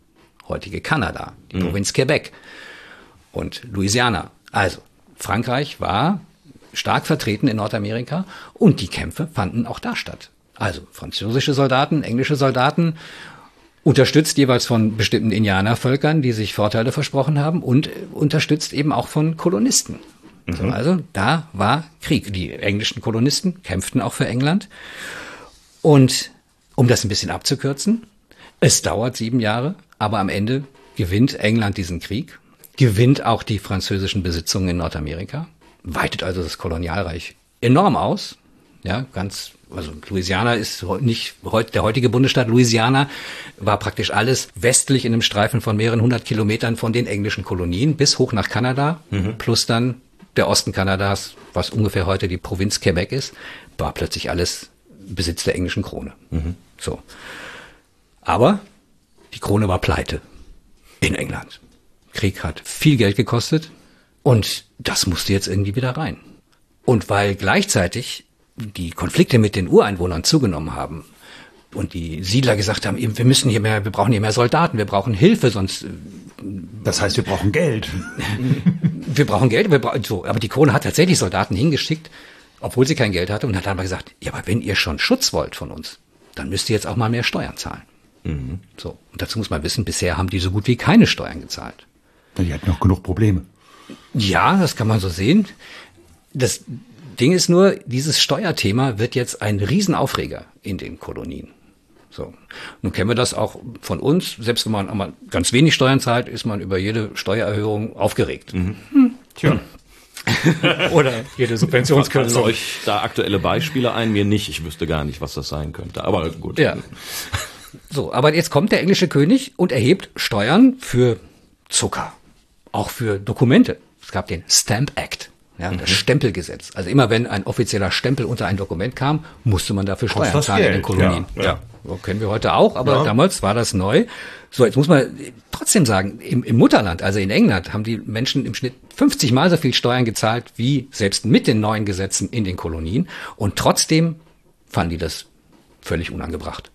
S3: Heutige Kanada, die mhm. Provinz Quebec und Louisiana. Also, Frankreich war stark vertreten in Nordamerika und die Kämpfe fanden auch da statt. Also französische Soldaten, englische Soldaten, unterstützt jeweils von bestimmten Indianervölkern, die sich Vorteile versprochen haben und unterstützt eben auch von Kolonisten. Mhm. Also da war Krieg. Die englischen Kolonisten kämpften auch für England. Und um das ein bisschen abzukürzen, es dauert sieben Jahre, aber am Ende gewinnt England diesen Krieg, gewinnt auch die französischen Besitzungen in Nordamerika, weitet also das Kolonialreich enorm aus, ja, ganz also Louisiana ist nicht der heutige Bundesstaat Louisiana war praktisch alles westlich in einem Streifen von mehreren hundert Kilometern von den englischen Kolonien bis hoch nach Kanada, mhm. plus dann der Osten Kanadas, was ungefähr heute die Provinz Quebec ist, war plötzlich alles Besitz der englischen Krone. Mhm. So. Aber die Krone war pleite in England. Krieg hat viel Geld gekostet und das musste jetzt irgendwie wieder rein. Und weil gleichzeitig die Konflikte mit den Ureinwohnern zugenommen haben und die Siedler gesagt haben, wir müssen hier mehr, wir brauchen hier mehr Soldaten, wir brauchen Hilfe, sonst. Äh,
S2: das heißt, wir brauchen Geld.
S3: wir brauchen Geld, wir brauchen, so. Aber die Krone hat tatsächlich Soldaten hingeschickt, obwohl sie kein Geld hatte und hat dann mal gesagt, ja, aber wenn ihr schon Schutz wollt von uns, dann müsst ihr jetzt auch mal mehr Steuern zahlen. Mhm. So. Und dazu muss man wissen, bisher haben die so gut wie keine Steuern gezahlt.
S2: Die hatten noch genug Probleme.
S3: Ja, das kann man so sehen. Das, Ding ist nur, dieses Steuerthema wird jetzt ein Riesenaufreger in den Kolonien. So. Nun kennen wir das auch von uns. Selbst wenn man ganz wenig Steuern zahlt, ist man über jede Steuererhöhung aufgeregt. Mhm. Hm. Tja. Oder jede Subventionskürzung.
S1: Fallen euch da aktuelle Beispiele ein? Mir nicht. Ich wüsste gar nicht, was das sein könnte. Aber gut.
S3: Ja. So, aber jetzt kommt der englische König und erhebt Steuern für Zucker. Auch für Dokumente. Es gab den Stamp Act ja, mhm. das Stempelgesetz. Also immer wenn ein offizieller Stempel unter ein Dokument kam, musste man dafür Steuern zahlen in den Kolonien. Ja, ja. ja. kennen wir heute auch, aber ja. damals war das neu. So, jetzt muss man trotzdem sagen, im, im Mutterland, also in England, haben die Menschen im Schnitt 50 Mal so viel Steuern gezahlt wie selbst mit den neuen Gesetzen in den Kolonien. Und trotzdem fanden die das völlig unangebracht.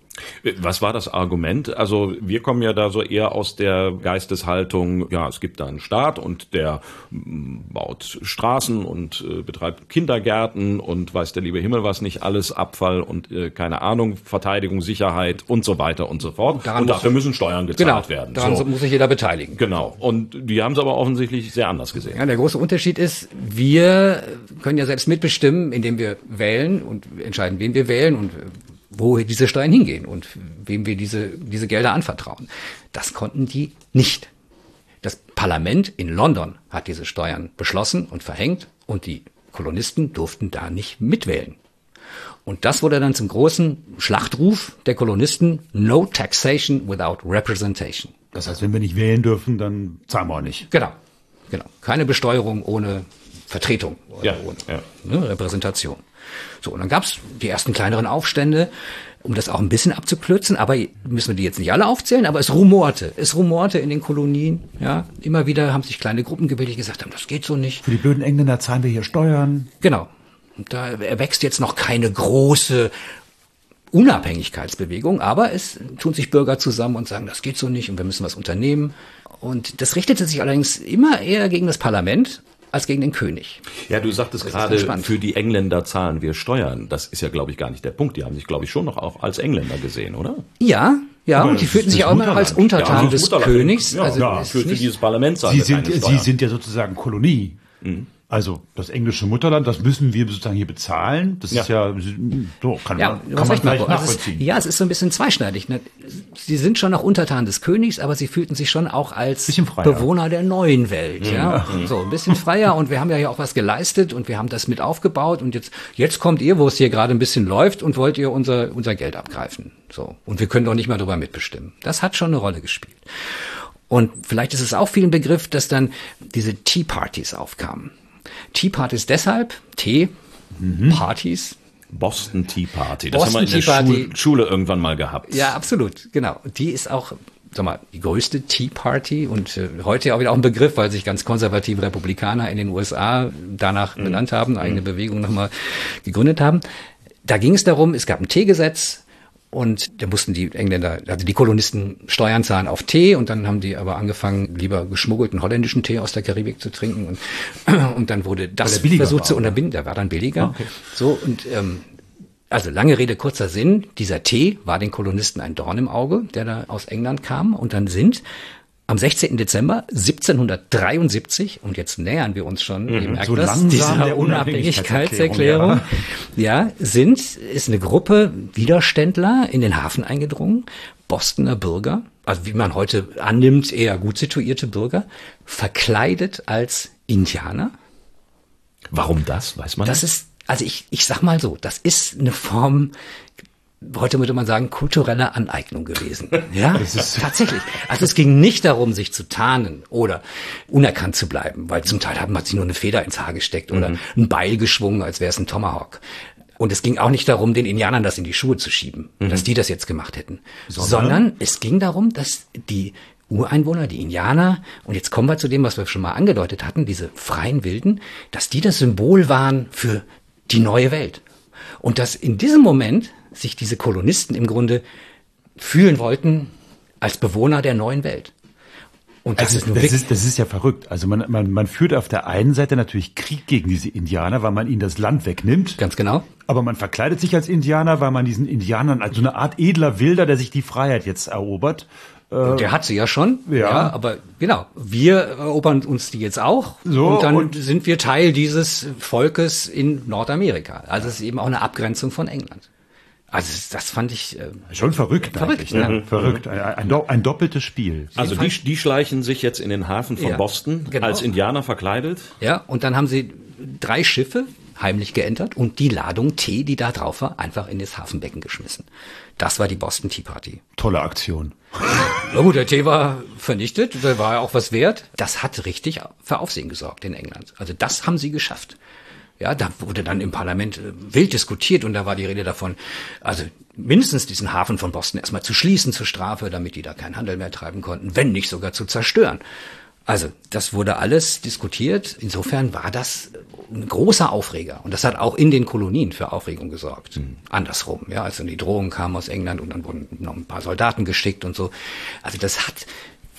S1: Was war das Argument? Also wir kommen ja da so eher aus der Geisteshaltung, ja, es gibt da einen Staat und der mm, baut Straßen und äh, betreibt Kindergärten und weiß der liebe Himmel was nicht alles, Abfall und äh, keine Ahnung, Verteidigung, Sicherheit und so weiter und so fort.
S3: Daran
S1: und dafür müssen Steuern gezahlt
S3: Genau,
S1: werden.
S3: daran
S1: So.
S3: muss sich jeder beteiligen.
S1: Genau. Und die haben es aber offensichtlich sehr anders gesehen.
S3: Ja, der große Unterschied ist, wir können ja selbst mitbestimmen, indem wir wählen und entscheiden, wen wir wählen und wo diese Steuern hingehen und wem wir diese, diese Gelder anvertrauen. Das konnten die nicht. Das Parlament in London hat diese Steuern beschlossen und verhängt und die Kolonisten durften da nicht mitwählen. Und das wurde dann zum großen Schlachtruf der Kolonisten, no taxation without representation.
S2: Das heißt, wenn wir nicht wählen dürfen, dann zahlen wir auch nicht.
S3: Genau, genau. Keine Besteuerung ohne Vertretung oder
S1: Ja,
S3: ohne
S1: ja.
S3: Ne, Repräsentation. So, und dann gab's die ersten kleineren Aufstände, um das auch ein bisschen abzukürzen, aber müssen wir die jetzt nicht alle aufzählen, aber es rumorte. Es rumorte in den Kolonien, ja. Immer wieder haben sich kleine Gruppen gebildet, die gesagt haben, das geht so nicht.
S2: Für die blöden Engländer zahlen wir hier Steuern.
S3: Genau. Und da erwächst jetzt noch keine große Unabhängigkeitsbewegung, aber es tun sich Bürger zusammen und sagen, das geht so nicht und wir müssen was unternehmen. Und das richtete sich allerdings immer eher gegen das Parlament als gegen den König.
S1: Ja, du sagtest
S3: ist
S1: gerade, für die Engländer zahlen wir Steuern. Das ist ja, glaube ich, gar nicht der Punkt. Die haben sich, glaube ich, schon noch auch als Engländer gesehen, oder?
S3: Ja, ja, und die
S2: das
S3: fühlten sich
S2: das
S3: auch immer als
S2: Mutterland.
S3: Untertan
S1: Ja,
S3: des
S1: Mutterland.
S3: Königs.
S1: Ja,
S3: also
S1: ja, für, für dieses Parlament zahlen
S2: Sie
S1: wir
S2: sind, Sie sind ja sozusagen Kolonie. Also das englische Mutterland, das müssen wir sozusagen hier bezahlen. Das ist ja so kann
S3: Ja,
S2: man, kann man vielleicht
S3: Also
S2: nachvollziehen.
S3: ja, es ist so ein bisschen zweischneidig. Ne? Sie sind schon noch Untertan des Königs, aber sie fühlten sich schon auch als. Bewohner der neuen Welt. Ja, so ein bisschen freier. Und wir haben ja hier auch was geleistet und wir haben das mit aufgebaut. Und jetzt, jetzt kommt ihr, wo es hier gerade ein bisschen läuft, und wollt ihr unser unser Geld abgreifen. So und wir können doch nicht mehr darüber mitbestimmen. Das hat schon eine Rolle gespielt. Und vielleicht ist es auch viel ein Begriff, dass dann diese Tea Parties aufkamen. Tea Parties deshalb, Tee, Partys,
S1: Boston Tea Party. Das
S3: Boston
S1: haben wir in
S3: Tea
S1: der
S3: Party.
S1: Schul Schule irgendwann mal gehabt.
S3: Ja, absolut, genau. Die ist auch, sag mal, die größte Tea Party und äh, heute auch wieder auch ein Begriff, weil sich ganz konservative Republikaner in den USA danach benannt haben, eine eigene Bewegung nochmal gegründet haben. Da ging es darum, es gab ein Teegesetz und da mussten die Engländer, also die Kolonisten Steuern zahlen auf Tee und dann haben die aber angefangen, lieber geschmuggelten holländischen Tee aus der Karibik zu trinken und, und dann wurde das versucht
S2: war,
S3: zu unterbinden, der war dann billiger. So und ähm, also lange Rede, kurzer Sinn. Dieser Tee war den Kolonisten ein Dorn im Auge, der da aus England kam. Und dann sind am 16. Dezember 1773, und jetzt nähern wir uns schon, ihr merkt
S2: Mhm. so
S3: das, dieser
S2: der
S3: Unabhängigkeitserklärung,
S2: Unabhängigkeitserklärung,
S3: ja, sind, ist eine Gruppe Widerständler in den Hafen eingedrungen, Bostoner Bürger, also wie man heute annimmt, eher gut situierte Bürger, verkleidet als Indianer.
S1: Warum das? Weiß man
S3: Das ist, also ich, ich sag mal so, das ist eine Form, heute würde man sagen, kultureller Aneignung gewesen. Ja, tatsächlich. Also es ging nicht darum, sich zu tarnen oder unerkannt zu bleiben, weil zum Teil haben hat sich nur eine Feder ins Haar gesteckt oder ein Beil geschwungen, als wäre es ein Tomahawk. Und es ging auch nicht darum, den Indianern das in die Schuhe zu schieben, dass die das jetzt gemacht hätten, sondern es ging darum, dass die Ureinwohner, die Indianer, und jetzt kommen wir zu dem, was wir schon mal angedeutet hatten, diese freien Wilden, dass die das Symbol waren für die neue Welt. Und dass in diesem Moment sich diese Kolonisten im Grunde fühlen wollten als Bewohner der neuen Welt. Und das
S2: Also,
S3: ist nun
S2: das, ist, das ist ja verrückt. Also man, man, man führt auf der einen Seite natürlich Krieg gegen diese Indianer, weil man ihnen das Land wegnimmt.
S3: ganz genau.
S2: Aber man verkleidet sich als Indianer, weil man diesen Indianern als so eine Art edler Wilder, der sich die Freiheit jetzt erobert.
S3: Und der hat sie ja schon.
S2: ja.
S3: aber genau, wir erobern uns die jetzt auch.
S2: So,
S3: und dann
S2: und-
S3: sind wir Teil dieses Volkes in Nordamerika. Also es ist eben auch eine Abgrenzung von England. Also das fand ich äh,
S2: Schon verrückt,
S3: Verrückt,
S2: eigentlich. Ne?
S3: ja.
S2: Verrückt. Ein, ein, ein doppeltes Spiel.
S1: Also die, die schleichen sich jetzt in den Hafen von
S3: Ja,
S1: Boston
S3: genau.
S1: als Indianer verkleidet.
S3: Ja, und dann haben sie drei Schiffe heimlich geentert und die Ladung Tee, die da drauf war, einfach in das Hafenbecken geschmissen. Das war die Boston Tea Party.
S2: Tolle Aktion.
S3: Na gut, der Tee war vernichtet, der war ja auch was wert. Das hat richtig für Aufsehen gesorgt in England. Also das haben sie geschafft. Ja, da wurde dann im Parlament äh, wild diskutiert und da war die Rede davon, also mindestens diesen Hafen von Boston erstmal zu schließen zur Strafe, damit die da keinen Handel mehr treiben konnten, wenn nicht sogar zu zerstören. Also das wurde alles diskutiert. Insofern war das ein großer Aufreger. Und das hat auch in den Kolonien für Aufregung gesorgt. Mhm. Andersrum, ja, als dann die Drohungen kamen aus England und dann wurden noch ein paar Soldaten geschickt und so. Also das hat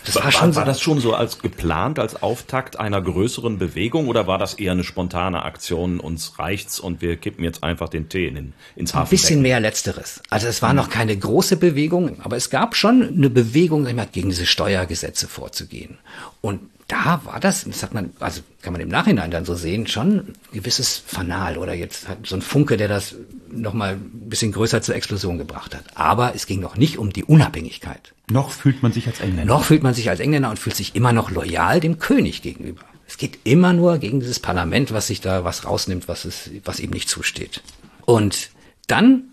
S1: das war, schon war das schon so als geplant, als Auftakt einer größeren Bewegung oder war das eher eine spontane Aktion, uns reicht's und wir kippen jetzt einfach den Tee in, ins Hafen?
S3: Ein bisschen mehr Letzteres. Also es war noch keine große Bewegung, aber es gab schon eine Bewegung, gegen diese Steuergesetze vorzugehen. Und da war das, das hat man, also kann man im Nachhinein dann so sehen, schon ein gewisses Fanal oder jetzt so ein Funke, der das nochmal ein bisschen größer zur Explosion gebracht hat. Aber es ging noch nicht um die Unabhängigkeit.
S2: Noch fühlt man sich als Engländer.
S3: Noch fühlt man sich als Engländer und fühlt sich immer noch loyal dem König gegenüber. Es geht immer nur gegen dieses Parlament, was sich da was rausnimmt, was es, was ihm nicht zusteht. Und dann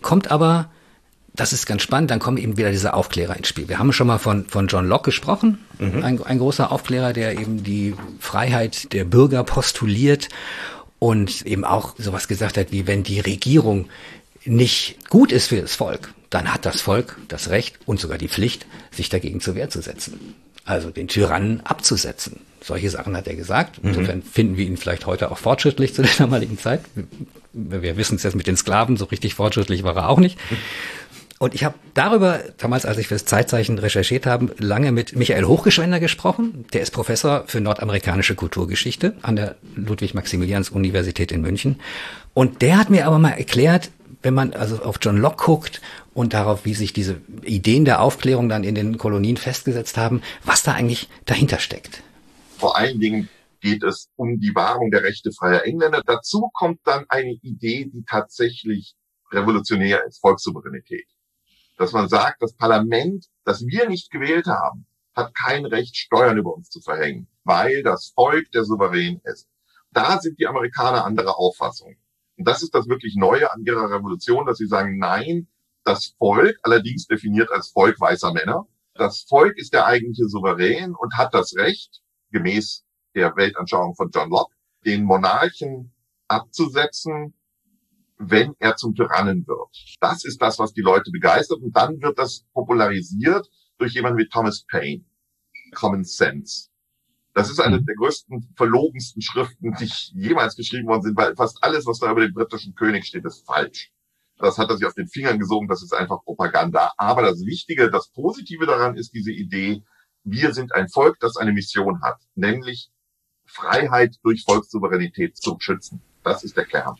S3: kommt aber das ist ganz spannend. Dann kommen eben wieder diese Aufklärer ins Spiel. Wir haben schon mal von, von John Locke gesprochen. Mhm. Ein, ein großer Aufklärer, der eben die Freiheit der Bürger postuliert und eben auch sowas gesagt hat, wie wenn die Regierung nicht gut ist für das Volk, dann hat das Volk das Recht und sogar die Pflicht, sich dagegen zur Wehr zu setzen. Also den Tyrannen abzusetzen. Solche Sachen hat er gesagt. Mhm. Insofern mhm. finden wir ihn vielleicht heute auch fortschrittlich zu der damaligen Zeit. Wir wissen es jetzt mit den Sklaven, so richtig fortschrittlich war er auch nicht. Und ich habe darüber, damals, als ich fürs Zeitzeichen recherchiert habe, lange mit Michael Hochgeschwender gesprochen. Der ist Professor für nordamerikanische Kulturgeschichte an der Ludwig-Maximilians-Universität in München. Und der hat mir aber mal erklärt, wenn man also auf John Locke guckt und darauf, wie sich diese Ideen der Aufklärung dann in den Kolonien festgesetzt haben, was da eigentlich dahinter steckt.
S4: Vor allen Dingen geht es um die Wahrung der Rechte freier Engländer. Dazu kommt dann eine Idee, die tatsächlich revolutionär ist, Volkssouveränität dass man sagt, das Parlament, das wir nicht gewählt haben, hat kein Recht, Steuern über uns zu verhängen, weil das Volk der Souverän ist. Da sind die Amerikaner anderer Auffassung. Und das ist das wirklich Neue an ihrer Revolution, dass sie sagen, nein, das Volk, allerdings definiert als Volk weißer Männer, das Volk ist der eigentliche Souverän und hat das Recht, gemäß der Weltanschauung von John Locke, den Monarchen abzusetzen, wenn er zum Tyrannen wird. Das ist das, was die Leute begeistert. Und dann wird das popularisiert durch jemanden wie Thomas Paine. Common Sense. Das ist eine mhm. der größten, verlogensten Schriften, die jemals geschrieben worden sind, weil fast alles, was da über den britischen König steht, ist falsch. Das hat er sich auf den Fingern gesogen, das ist einfach Propaganda. Aber das Wichtige, das Positive daran ist diese Idee, wir sind ein Volk, das eine Mission hat, nämlich Freiheit durch Volkssouveränität zu schützen. Das ist der Kern.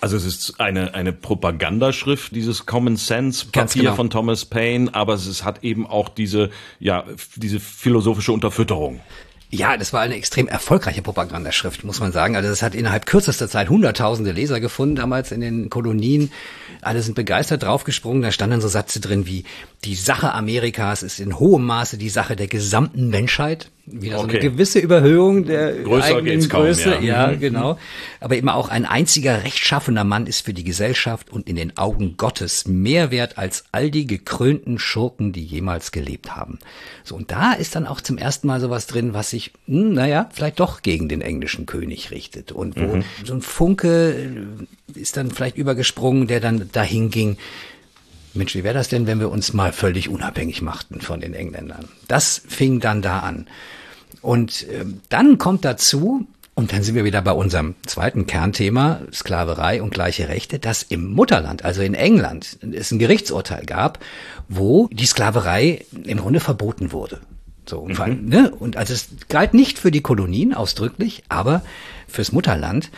S1: Also es ist eine, eine Propagandaschrift, dieses Common Sense Papier genau. von Thomas Paine, aber es hat eben auch diese, ja, diese philosophische Unterfütterung.
S3: Ja, das war eine extrem erfolgreiche Propagandaschrift, muss man sagen. Also das hat innerhalb kürzester Zeit hunderttausende Leser gefunden, damals in den Kolonien. Alle sind begeistert draufgesprungen. Da standen dann so Sätze drin wie, die Sache Amerikas ist in hohem Maße die Sache der gesamten Menschheit wieder okay. so eine gewisse Überhöhung der
S1: Größer eigenen Größe.
S3: Kaum, ja. ja, mhm. genau. Aber immer auch ein einziger rechtschaffener Mann ist für die Gesellschaft und in den Augen Gottes mehr wert als all die gekrönten Schurken, die jemals gelebt haben. So, und da ist dann auch zum ersten Mal sowas drin, was sich, hm, naja, vielleicht doch gegen den englischen König richtet. Und wo mhm. so ein Funke äh, ist dann vielleicht übergesprungen, der dann dahin ging, Mensch, wie wäre das denn, wenn wir uns mal völlig unabhängig machten von den Engländern? Das fing dann da an. Und äh, dann kommt dazu, und dann sind wir wieder bei unserem zweiten Kernthema, Sklaverei und gleiche Rechte, dass im Mutterland, also in England, es ein Gerichtsurteil gab, wo die Sklaverei im Grunde verboten wurde. So, mhm. ne? Und also es galt nicht für die Kolonien ausdrücklich, aber fürs Mutterland.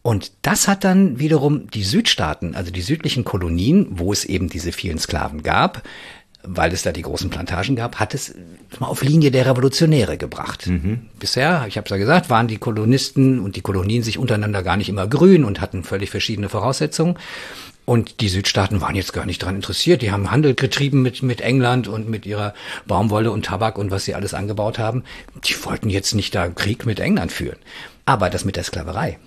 S3: Und das hat dann wiederum die Südstaaten, also die südlichen Kolonien, wo es eben diese vielen Sklaven gab, weil es da die großen Plantagen gab, hat es mal auf Linie der Revolutionäre gebracht. Mhm. Bisher, ich habe es ja gesagt, waren die Kolonisten und die Kolonien sich untereinander gar nicht immer grün und hatten völlig verschiedene Voraussetzungen. Und die Südstaaten waren jetzt gar nicht daran interessiert. Die haben Handel getrieben mit, mit England und mit ihrer Baumwolle und Tabak und was sie alles angebaut haben. Die wollten jetzt nicht da Krieg mit England führen. Aber das mit der Sklaverei,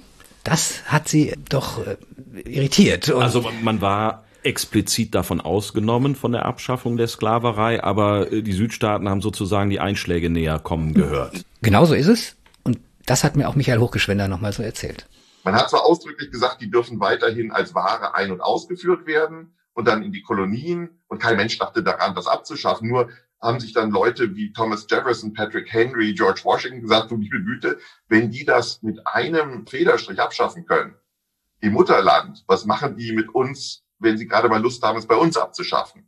S3: das hat sie doch äh, irritiert.
S1: Und also man war explizit davon ausgenommen von der Abschaffung der Sklaverei, aber äh, die Südstaaten haben sozusagen die Einschläge näher kommen gehört.
S3: Genauso ist es. Und das hat mir auch Michael Hochgeschwender nochmal so erzählt.
S4: Man hat zwar ausdrücklich gesagt, die dürfen weiterhin als Ware ein- und ausgeführt werden und dann in die Kolonien und kein Mensch dachte daran, das abzuschaffen. Nur haben sich dann Leute wie Thomas Jefferson, Patrick Henry, George Washington gesagt, du liebe Güte, wenn die das mit einem Federstrich abschaffen können, im Mutterland, was machen die mit uns, wenn sie gerade mal Lust haben, es bei uns abzuschaffen?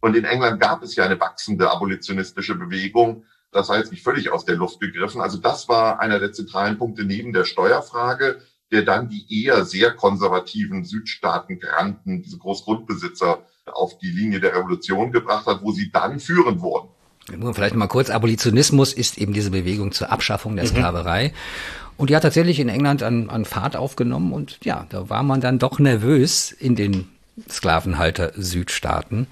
S4: Und in England gab es ja eine wachsende abolitionistische Bewegung. Das war jetzt nicht völlig aus der Luft gegriffen. Also das war einer der zentralen Punkte neben der Steuerfrage, der dann die eher sehr konservativen Südstaaten granten, diese Großgrundbesitzer auf die Linie der Revolution gebracht hat, wo sie dann führend wurden.
S3: Vielleicht mal kurz, Abolitionismus ist eben diese Bewegung zur Abschaffung der mhm. Sklaverei. Und die hat tatsächlich in England an, an Fahrt aufgenommen und ja, da war man dann doch nervös in den Sklavenhalter Südstaaten.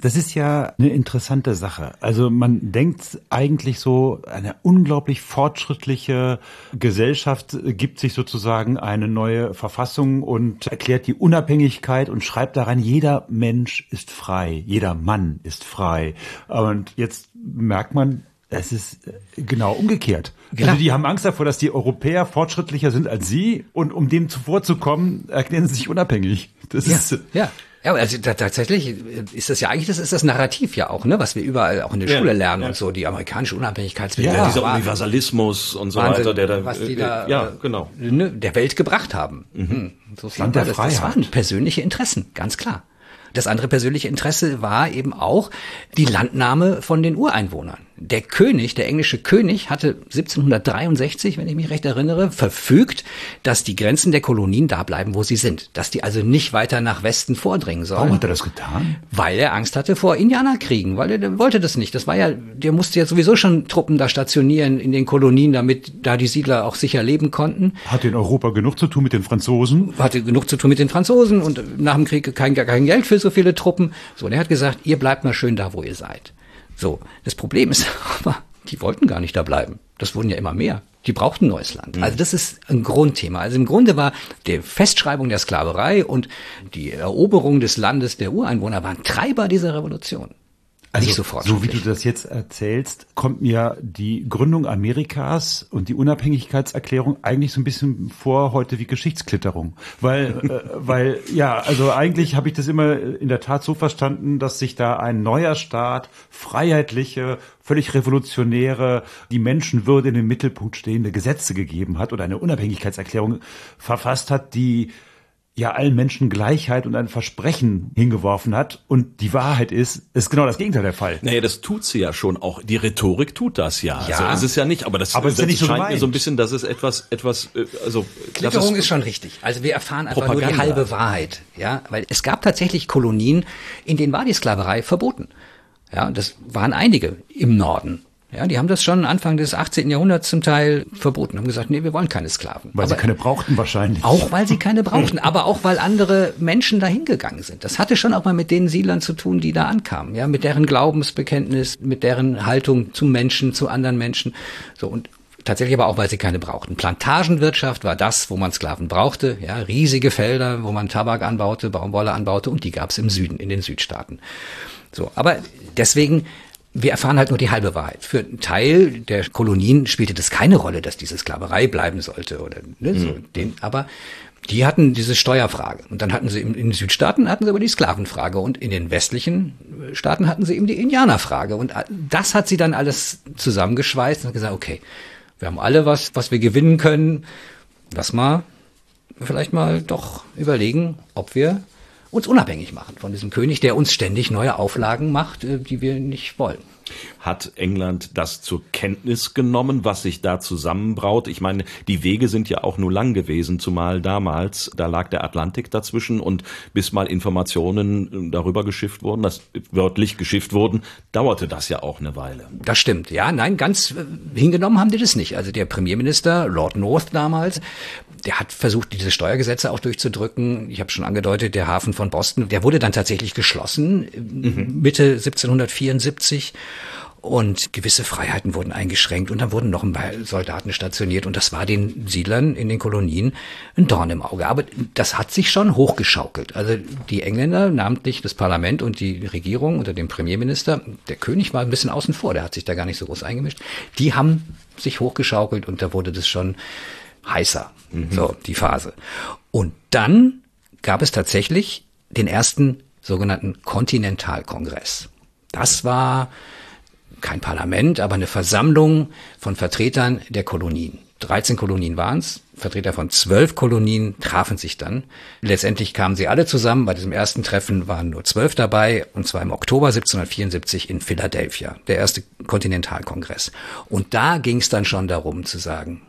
S2: Das ist ja eine interessante Sache. Also man denkt eigentlich so, eine unglaublich fortschrittliche Gesellschaft gibt sich sozusagen eine neue Verfassung und erklärt die Unabhängigkeit und schreibt daran, jeder Mensch ist frei, jeder Mann ist frei. Und jetzt merkt man, es ist genau umgekehrt. Genau. Also die haben Angst davor, dass die Europäer fortschrittlicher sind als sie und um dem zuvorzukommen, erklären sie sich unabhängig.
S3: Das ja, ist ja. Ja, also da, tatsächlich ist das ja eigentlich, das ist das Narrativ ja auch, ne, was wir überall auch in der ja, Schule lernen ja. und so, die amerikanische Unabhängigkeitsbewegung.
S1: Ja, dieser Universalismus und so Wahnsinn, weiter, der da,
S3: was die da äh, ja, genau. Ne, der Welt gebracht haben. Mhm. Hm,
S2: so Land der das, Freiheit. das waren
S3: persönliche Interessen, ganz klar. Das andere persönliche Interesse war eben auch die Landnahme von den Ureinwohnern der König, der englische König, hatte 1763, wenn ich mich recht erinnere, verfügt, dass die Grenzen der Kolonien da bleiben, wo sie sind. Dass die also nicht weiter nach Westen vordringen sollen.
S2: Warum hat er das getan?
S3: Weil er Angst hatte vor Indianerkriegen, weil er, der wollte das nicht. Das war ja, der musste ja sowieso schon Truppen da stationieren in den Kolonien, damit da die Siedler auch sicher leben konnten.
S2: Hatte in Europa genug zu tun mit den Franzosen?
S3: Hatte genug zu tun mit den Franzosen und nach dem Krieg kein, kein Geld für so viele Truppen. So, und er hat gesagt, ihr bleibt mal schön da, wo ihr seid. So, das Problem ist aber, die wollten gar nicht da bleiben. Das wurden ja immer mehr. Die brauchten neues Land. Mhm. Also das ist ein Grundthema. Also im Grunde war die Festschreibung der Sklaverei und die Eroberung des Landes der Ureinwohner waren Treiber dieser Revolution.
S2: Also, nicht sofort. So wie du das jetzt erzählst, kommt mir die Gründung Amerikas und die Unabhängigkeitserklärung eigentlich so ein bisschen vor heute wie Geschichtsklitterung. Weil, äh, weil, ja, also eigentlich habe ich das immer in der Tat so verstanden, dass sich da ein neuer Staat, freiheitliche, völlig revolutionäre, die Menschenwürde in den Mittelpunkt stehende Gesetze gegeben hat oder eine Unabhängigkeitserklärung verfasst hat, die ja allen Menschen Gleichheit und ein Versprechen hingeworfen hat. Und die Wahrheit ist, ist genau das Gegenteil der Fall.
S1: Naja, das tut sie ja schon auch. Die Rhetorik tut das ja.
S3: ja. Also
S1: es ist ja nicht, aber das,
S2: aber
S1: das,
S2: das ist ja
S1: scheint
S2: so
S1: mir so ein bisschen, dass es etwas, etwas, äh, also.
S3: Klitterung ist, ist, schon richtig. Also wir erfahren einfach Propaganda. nur die halbe Wahrheit. Ja, weil es gab tatsächlich Kolonien, in denen war die Sklaverei verboten. Ja, das waren einige im Norden. Ja, die haben das schon Anfang des 18. Jahrhunderts zum Teil verboten, haben gesagt, nee, wir wollen keine Sklaven.
S2: Weil aber sie keine brauchten wahrscheinlich.
S3: Auch weil sie keine brauchten, aber auch weil andere Menschen dahin gegangen sind. Das hatte schon auch mal mit den Siedlern zu tun, die da ankamen, ja, mit deren Glaubensbekenntnis, mit deren Haltung zum Menschen, zu anderen Menschen. So und tatsächlich aber auch, weil sie keine brauchten. Plantagenwirtschaft war das, wo man Sklaven brauchte, ja, riesige Felder, wo man Tabak anbaute, Baumwolle anbaute und die gab es im Süden, in den Südstaaten. So, aber deswegen wir erfahren halt nur die halbe Wahrheit. Für einen Teil der Kolonien spielte das keine Rolle, dass diese Sklaverei bleiben sollte oder ne, so mhm. den, aber die hatten diese Steuerfrage und dann hatten sie in den Südstaaten hatten sie aber die Sklavenfrage und in den westlichen Staaten hatten sie eben die Indianerfrage und das hat sie dann alles zusammengeschweißt und gesagt, okay, wir haben alle was, was wir gewinnen können, lass mal vielleicht mal doch überlegen, ob wir uns unabhängig machen von diesem König, der uns ständig neue Auflagen macht, äh, die wir nicht wollen.
S1: Hat England das zur Kenntnis genommen, was sich da zusammenbraut? Ich meine, die Wege sind ja auch nur lang gewesen, zumal damals, da lag der Atlantik dazwischen und bis mal Informationen darüber geschifft wurden, das wörtlich geschifft wurden, dauerte das ja auch eine Weile.
S3: Das stimmt, ja, nein, ganz äh, hingenommen haben die das nicht. Also der Premierminister, Lord North damals, der hat versucht, diese Steuergesetze auch durchzudrücken. Ich habe schon angedeutet, der Hafen von Boston, der wurde dann tatsächlich geschlossen, mhm. Mitte 1774 und gewisse Freiheiten wurden eingeschränkt und dann wurden noch ein paar Soldaten stationiert und das war den Siedlern in den Kolonien ein Dorn im Auge. Aber das hat sich schon hochgeschaukelt. Also die Engländer, namentlich das Parlament und die Regierung unter dem Premierminister, der König war ein bisschen außen vor, der hat sich da gar nicht so groß eingemischt, die haben sich hochgeschaukelt und da wurde das schon heißer, mhm. so die Phase. Und dann gab es tatsächlich den ersten sogenannten Kontinentalkongress. Das war kein Parlament, aber eine Versammlung von Vertretern der Kolonien. 13 Kolonien waren es. Vertreter von zwölf Kolonien trafen sich dann. Letztendlich kamen sie alle zusammen. Bei diesem ersten Treffen waren nur zwölf dabei, und zwar im Oktober 1774 in Philadelphia, der erste Kontinentalkongress. Und da ging es dann schon darum zu sagen,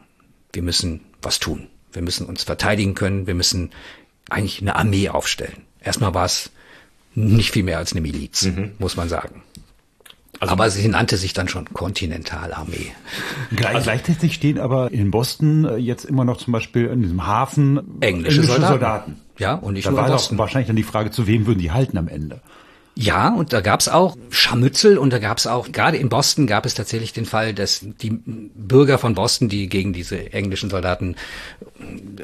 S3: wir müssen was tun. Wir müssen uns verteidigen können. Wir müssen eigentlich eine Armee aufstellen. Erstmal war es nicht viel mehr als eine Miliz, mhm. muss man sagen. Also, aber sie nannte sich dann schon Kontinentalarmee.
S2: Gleich, also, gleichzeitig stehen aber in Boston äh, jetzt immer noch zum Beispiel in diesem Hafen
S3: englische, englische Soldaten. Soldaten. Ja, und nicht
S2: da war Boston. wahrscheinlich dann die Frage, zu wem würden die halten am Ende?
S3: Ja, und da gab's auch Scharmützel und da gab's auch, gerade in Boston gab es tatsächlich den Fall, dass die Bürger von Boston, die gegen diese englischen Soldaten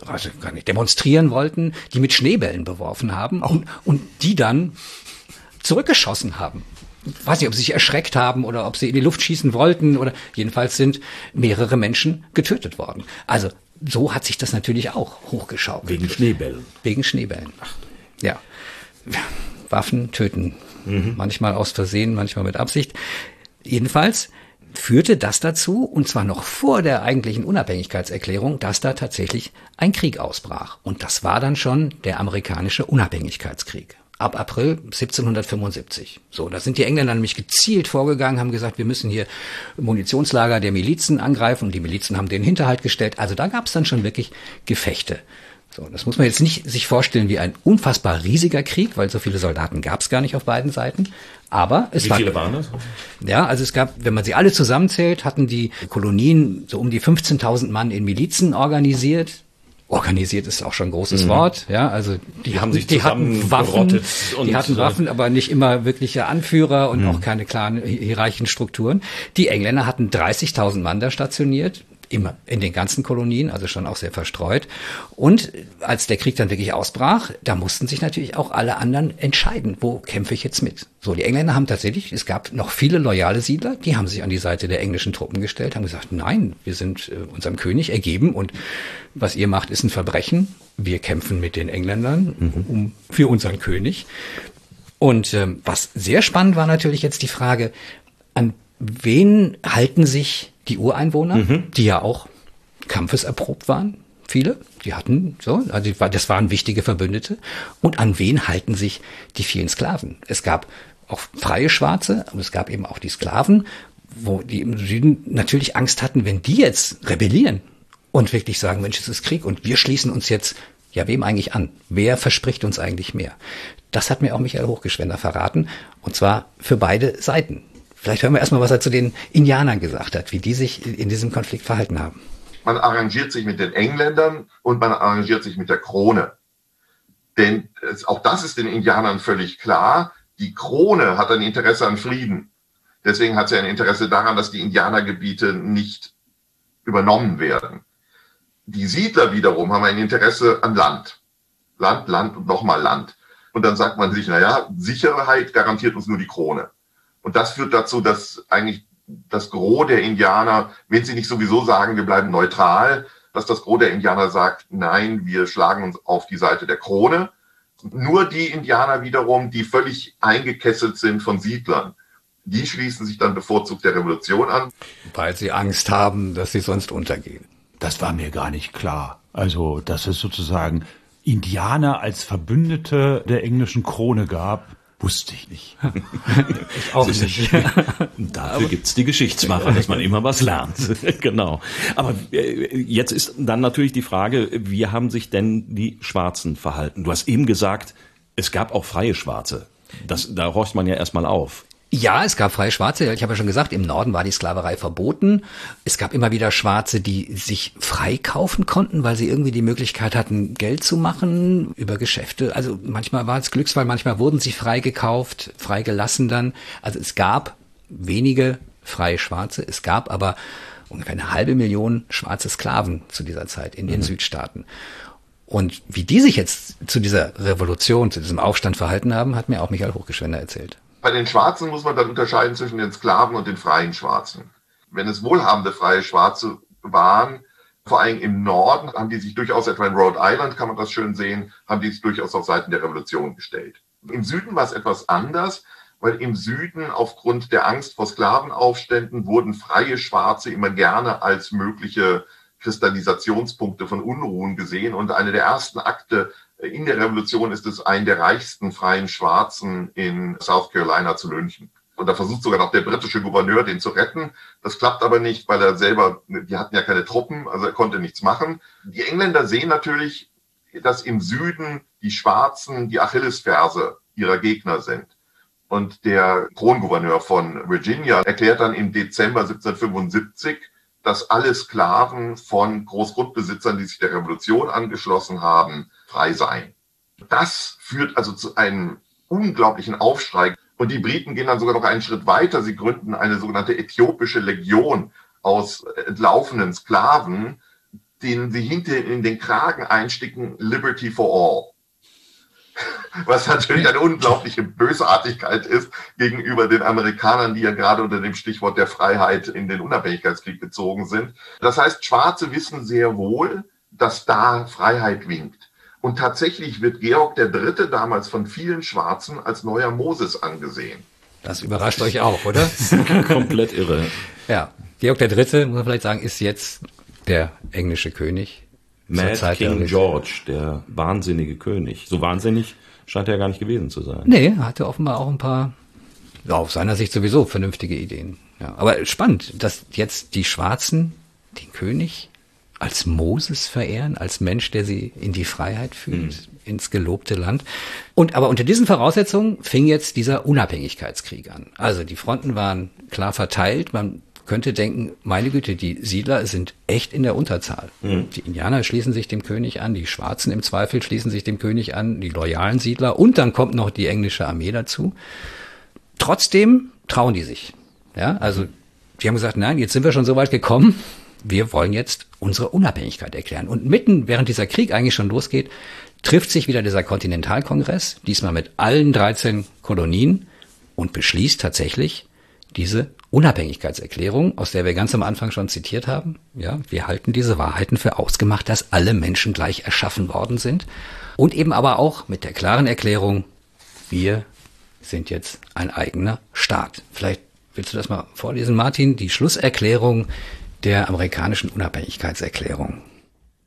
S3: also gar nicht demonstrieren wollten, die mit Schneebällen beworfen haben und, und die dann zurückgeschossen haben weiß nicht, ob sie sich erschreckt haben oder ob sie in die Luft schießen wollten oder jedenfalls sind mehrere Menschen getötet worden. Also so hat sich das natürlich auch hochgeschaut.
S1: Wegen Schneebällen.
S3: Wegen Schneebällen. Ja. Waffen töten. Mhm. Manchmal aus Versehen, manchmal mit Absicht. Jedenfalls führte das dazu, und zwar noch vor der eigentlichen Unabhängigkeitserklärung, dass da tatsächlich ein Krieg ausbrach. Und das war dann schon der amerikanische Unabhängigkeitskrieg ab April 1775. So, da sind die Engländer nämlich gezielt vorgegangen, haben gesagt, wir müssen hier Munitionslager der Milizen angreifen und die Milizen haben den Hinterhalt gestellt. Also da gab es dann schon wirklich Gefechte. So, das muss man jetzt nicht sich vorstellen wie ein unfassbar riesiger Krieg, weil so viele Soldaten gab es gar nicht auf beiden Seiten. Aber es
S1: Wie
S3: war,
S1: viele waren das?
S3: Ja, also es gab, wenn man sie alle zusammenzählt, hatten die Kolonien so um die 15.000 Mann in Milizen organisiert organisiert ist auch schon ein großes mhm. Wort, ja, also die, die haben sich die hatten Waffen, die hatten Waffen, aber nicht immer wirkliche Anführer und mhm. auch keine klaren hierarchischen Strukturen. Die Engländer hatten 30.000 Mann da stationiert, immer in den ganzen Kolonien, also schon auch sehr verstreut. Und als der Krieg dann wirklich ausbrach, da mussten sich natürlich auch alle anderen entscheiden, wo kämpfe ich jetzt mit. So, die Engländer haben tatsächlich, es gab noch viele loyale Siedler, die haben sich an die Seite der englischen Truppen gestellt, haben gesagt, nein, wir sind äh, unserem König ergeben und was ihr macht, ist ein Verbrechen. Wir kämpfen mit den Engländern mhm. um, für unseren König. Und ähm, was sehr spannend war natürlich jetzt die Frage, an wen halten sich die Ureinwohner, mhm. die ja auch kampfeserprobt waren, viele, die hatten so, also das waren wichtige Verbündete. Und an wen halten sich die vielen Sklaven? Es gab auch freie Schwarze, aber es gab eben auch die Sklaven, wo die im Süden natürlich Angst hatten, wenn die jetzt rebellieren und wirklich sagen, Mensch, es ist Krieg und wir schließen uns jetzt, ja, wem eigentlich an? Wer verspricht uns eigentlich mehr? Das hat mir auch Michael Hochgeschwender verraten und zwar für beide Seiten. Vielleicht hören wir erstmal, was er zu den Indianern gesagt hat, wie die sich in diesem Konflikt verhalten haben.
S4: Man arrangiert sich mit den Engländern und man arrangiert sich mit der Krone. Denn es, auch das ist den Indianern völlig klar. Die Krone hat ein Interesse an Frieden. Deswegen hat sie ein Interesse daran, dass die Indianergebiete nicht übernommen werden. Die Siedler wiederum haben ein Interesse an Land. Land, Land und nochmal Land. Und dann sagt man sich, naja, Sicherheit garantiert uns nur die Krone. Und das führt dazu, dass eigentlich das Gros der Indianer, wenn sie nicht sowieso sagen, wir bleiben neutral, dass das Gros der Indianer sagt, nein, wir schlagen uns auf die Seite der Krone. Nur die Indianer wiederum, die völlig eingekesselt sind von Siedlern, die schließen sich dann bevorzugt der Revolution an.
S3: Weil sie Angst haben, dass sie sonst untergehen.
S2: Das war mir gar nicht klar. Also, dass es sozusagen Indianer als Verbündete der englischen Krone gab, Wusste ich nicht.
S3: ich auch nicht.
S1: Dafür gibt's die Geschichtsmacher, dass man immer was lernt. genau. Aber äh, jetzt ist dann natürlich die Frage, wie haben sich denn die Schwarzen verhalten? Du hast eben gesagt, es gab auch freie Schwarze. Das, da horcht man ja erstmal auf.
S3: Ja, es gab freie Schwarze. Ich habe ja schon gesagt, im Norden war die Sklaverei verboten. Es gab immer wieder Schwarze, die sich freikaufen konnten, weil sie irgendwie die Möglichkeit hatten, Geld zu machen über Geschäfte. Also manchmal war es Glücksfall, manchmal wurden sie freigekauft, freigelassen dann. Also es gab wenige freie Schwarze. Es gab aber ungefähr eine halbe Million schwarze Sklaven zu dieser Zeit in den mhm. Südstaaten. Und wie die sich jetzt zu dieser Revolution, zu diesem Aufstand verhalten haben, hat mir auch Michael Hochgeschwender erzählt.
S4: Bei den Schwarzen muss man dann unterscheiden zwischen den Sklaven und den freien Schwarzen. Wenn es wohlhabende freie Schwarze waren, vor allem im Norden, haben die sich durchaus, etwa in Rhode Island kann man das schön sehen, haben die sich durchaus auf Seiten der Revolution gestellt. Im Süden war es etwas anders. weil im Süden aufgrund der Angst vor Sklavenaufständen wurden freie Schwarze immer gerne als mögliche Kristallisationspunkte von Unruhen gesehen. Und eine der ersten Akte in der Revolution ist es, einen der reichsten freien Schwarzen in South Carolina zu lynchen. Und da versucht sogar noch der britische Gouverneur, den zu retten. Das klappt aber nicht, weil er selber, die hatten ja keine Truppen, also er konnte nichts machen. Die Engländer sehen natürlich, dass im Süden die Schwarzen die Achillesferse ihrer Gegner sind. Und der Krongouverneur von Virginia erklärt dann im Dezember 1775, dass alle Sklaven von Großgrundbesitzern, die sich der Revolution angeschlossen haben, frei seien. Das führt also zu einem unglaublichen Aufschrei und die Briten gehen dann sogar noch einen Schritt weiter. Sie gründen eine sogenannte äthiopische Legion aus entlaufenen Sklaven, denen sie hinter in den Kragen einsticken, Liberty for All. Was natürlich eine unglaubliche Bösartigkeit ist gegenüber den Amerikanern, die ja gerade unter dem Stichwort der Freiheit in den Unabhängigkeitskrieg gezogen sind. Das heißt, Schwarze wissen sehr wohl, dass da Freiheit winkt. Und tatsächlich wird Georg III. damals von vielen Schwarzen als neuer Moses angesehen.
S3: Das überrascht euch auch, oder?
S1: Komplett irre.
S3: Ja, Georg III., muss man vielleicht sagen, ist jetzt der englische König.
S1: Mad King George, der wahnsinnige König. So wahnsinnig scheint er gar nicht gewesen zu sein.
S3: Nee, hatte offenbar auch ein paar, ja, auf seiner Sicht sowieso vernünftige Ideen. Ja, aber spannend, dass jetzt die Schwarzen den König als Moses verehren, als Mensch, der sie in die Freiheit führt, mhm. ins gelobte Land. Und aber unter diesen Voraussetzungen fing jetzt dieser Unabhängigkeitskrieg an. Also die Fronten waren klar verteilt. Man könnte denken, meine Güte, die Siedler sind echt in der Unterzahl. Mhm. Die Indianer schließen sich dem König an, die Schwarzen im Zweifel schließen sich dem König an, die loyalen Siedler und dann kommt noch die englische Armee dazu. Trotzdem trauen die sich. Ja, also die haben gesagt, nein, jetzt sind wir schon so weit gekommen, wir wollen jetzt unsere Unabhängigkeit erklären. Und mitten, während dieser Krieg eigentlich schon losgeht, trifft sich wieder dieser Kontinentalkongress, diesmal mit allen 13 Kolonien und beschließt tatsächlich diese Unabhängigkeitserklärung, aus der wir ganz am Anfang schon zitiert haben. Ja, wir halten diese Wahrheiten für ausgemacht, dass alle Menschen gleich erschaffen worden sind. Und eben aber auch mit der klaren Erklärung, wir sind jetzt ein eigener Staat. Vielleicht willst du das mal vorlesen, Martin, die Schlusserklärung der amerikanischen Unabhängigkeitserklärung.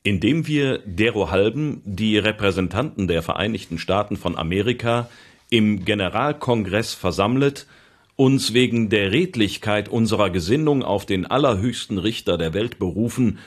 S1: Indem wir derohalben die Repräsentanten der Vereinigten Staaten von Amerika im Generalkongress versammelt, uns wegen der Redlichkeit unserer Gesinnung auf den allerhöchsten Richter der Welt berufen,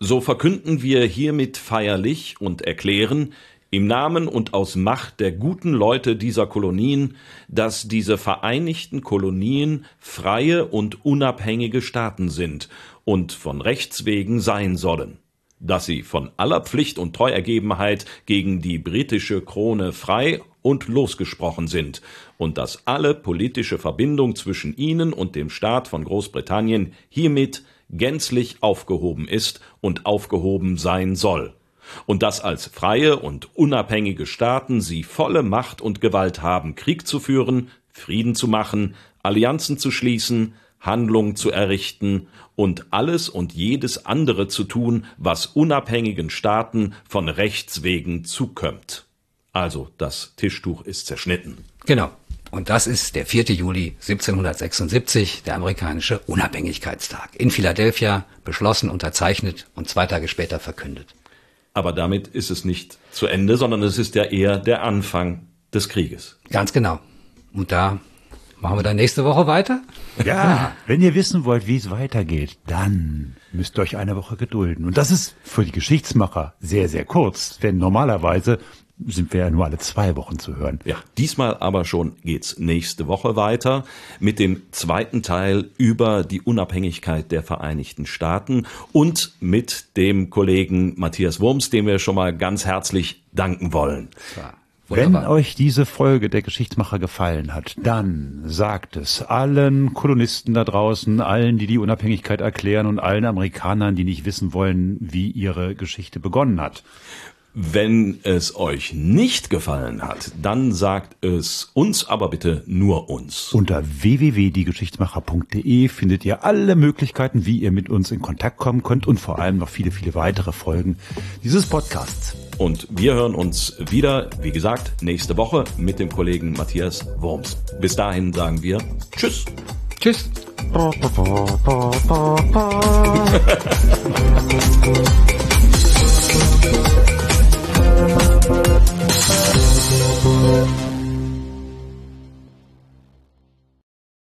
S1: so verkünden wir hiermit feierlich und erklären, im Namen und aus Macht der guten Leute dieser Kolonien, dass diese Vereinigten Kolonien freie und unabhängige Staaten sind und von Rechts wegen sein sollen, dass sie von aller Pflicht und Treuergebenheit gegen die britische Krone frei und losgesprochen sind und dass alle politische Verbindung zwischen ihnen und dem Staat von Großbritannien hiermit gänzlich aufgehoben ist und aufgehoben sein soll, und dass als freie und unabhängige Staaten sie volle Macht und Gewalt haben, Krieg zu führen, Frieden zu machen, Allianzen zu schließen, Handlungen zu errichten und alles und jedes andere zu tun, was unabhängigen Staaten von Rechts wegen zukömmt. Also das Tischtuch ist zerschnitten.
S3: Genau. Und das ist der 4. Juli 1776, der amerikanische Unabhängigkeitstag. In Philadelphia beschlossen, unterzeichnet und zwei Tage später verkündet.
S1: Aber damit ist es nicht zu Ende, sondern es ist ja eher der Anfang des Krieges.
S3: Ganz genau. Und da Machen wir dann nächste Woche weiter?
S2: Ja, wenn ihr wissen wollt, wie es weitergeht, dann müsst ihr euch eine Woche gedulden. Und das ist für die Geschichtsmacher sehr, sehr kurz, denn normalerweise sind wir ja nur alle zwei Wochen zu hören.
S1: Ja, diesmal aber schon geht's nächste Woche weiter mit dem zweiten Teil über die Unabhängigkeit der Vereinigten Staaten und mit dem Kollegen Matthias Wurms, dem wir schon mal ganz herzlich danken wollen.
S2: Ja. Wunderbar. Wenn euch diese Folge der Geschichtsmacher gefallen hat, dann sagt es allen Kolonisten da draußen, allen, die die Unabhängigkeit erklären und allen Amerikanern, die nicht wissen wollen, wie ihre Geschichte begonnen hat.
S1: Wenn es euch nicht gefallen hat, dann sagt es uns aber bitte nur uns.
S2: Unter www.diegeschichtsmacher.de findet ihr alle Möglichkeiten, wie ihr mit uns in Kontakt kommen könnt und vor allem noch viele, viele weitere Folgen dieses Podcasts.
S1: Und wir hören uns wieder, wie gesagt, nächste Woche mit dem Kollegen Matthias Worms. Bis dahin sagen wir Tschüss.
S3: Tschüss.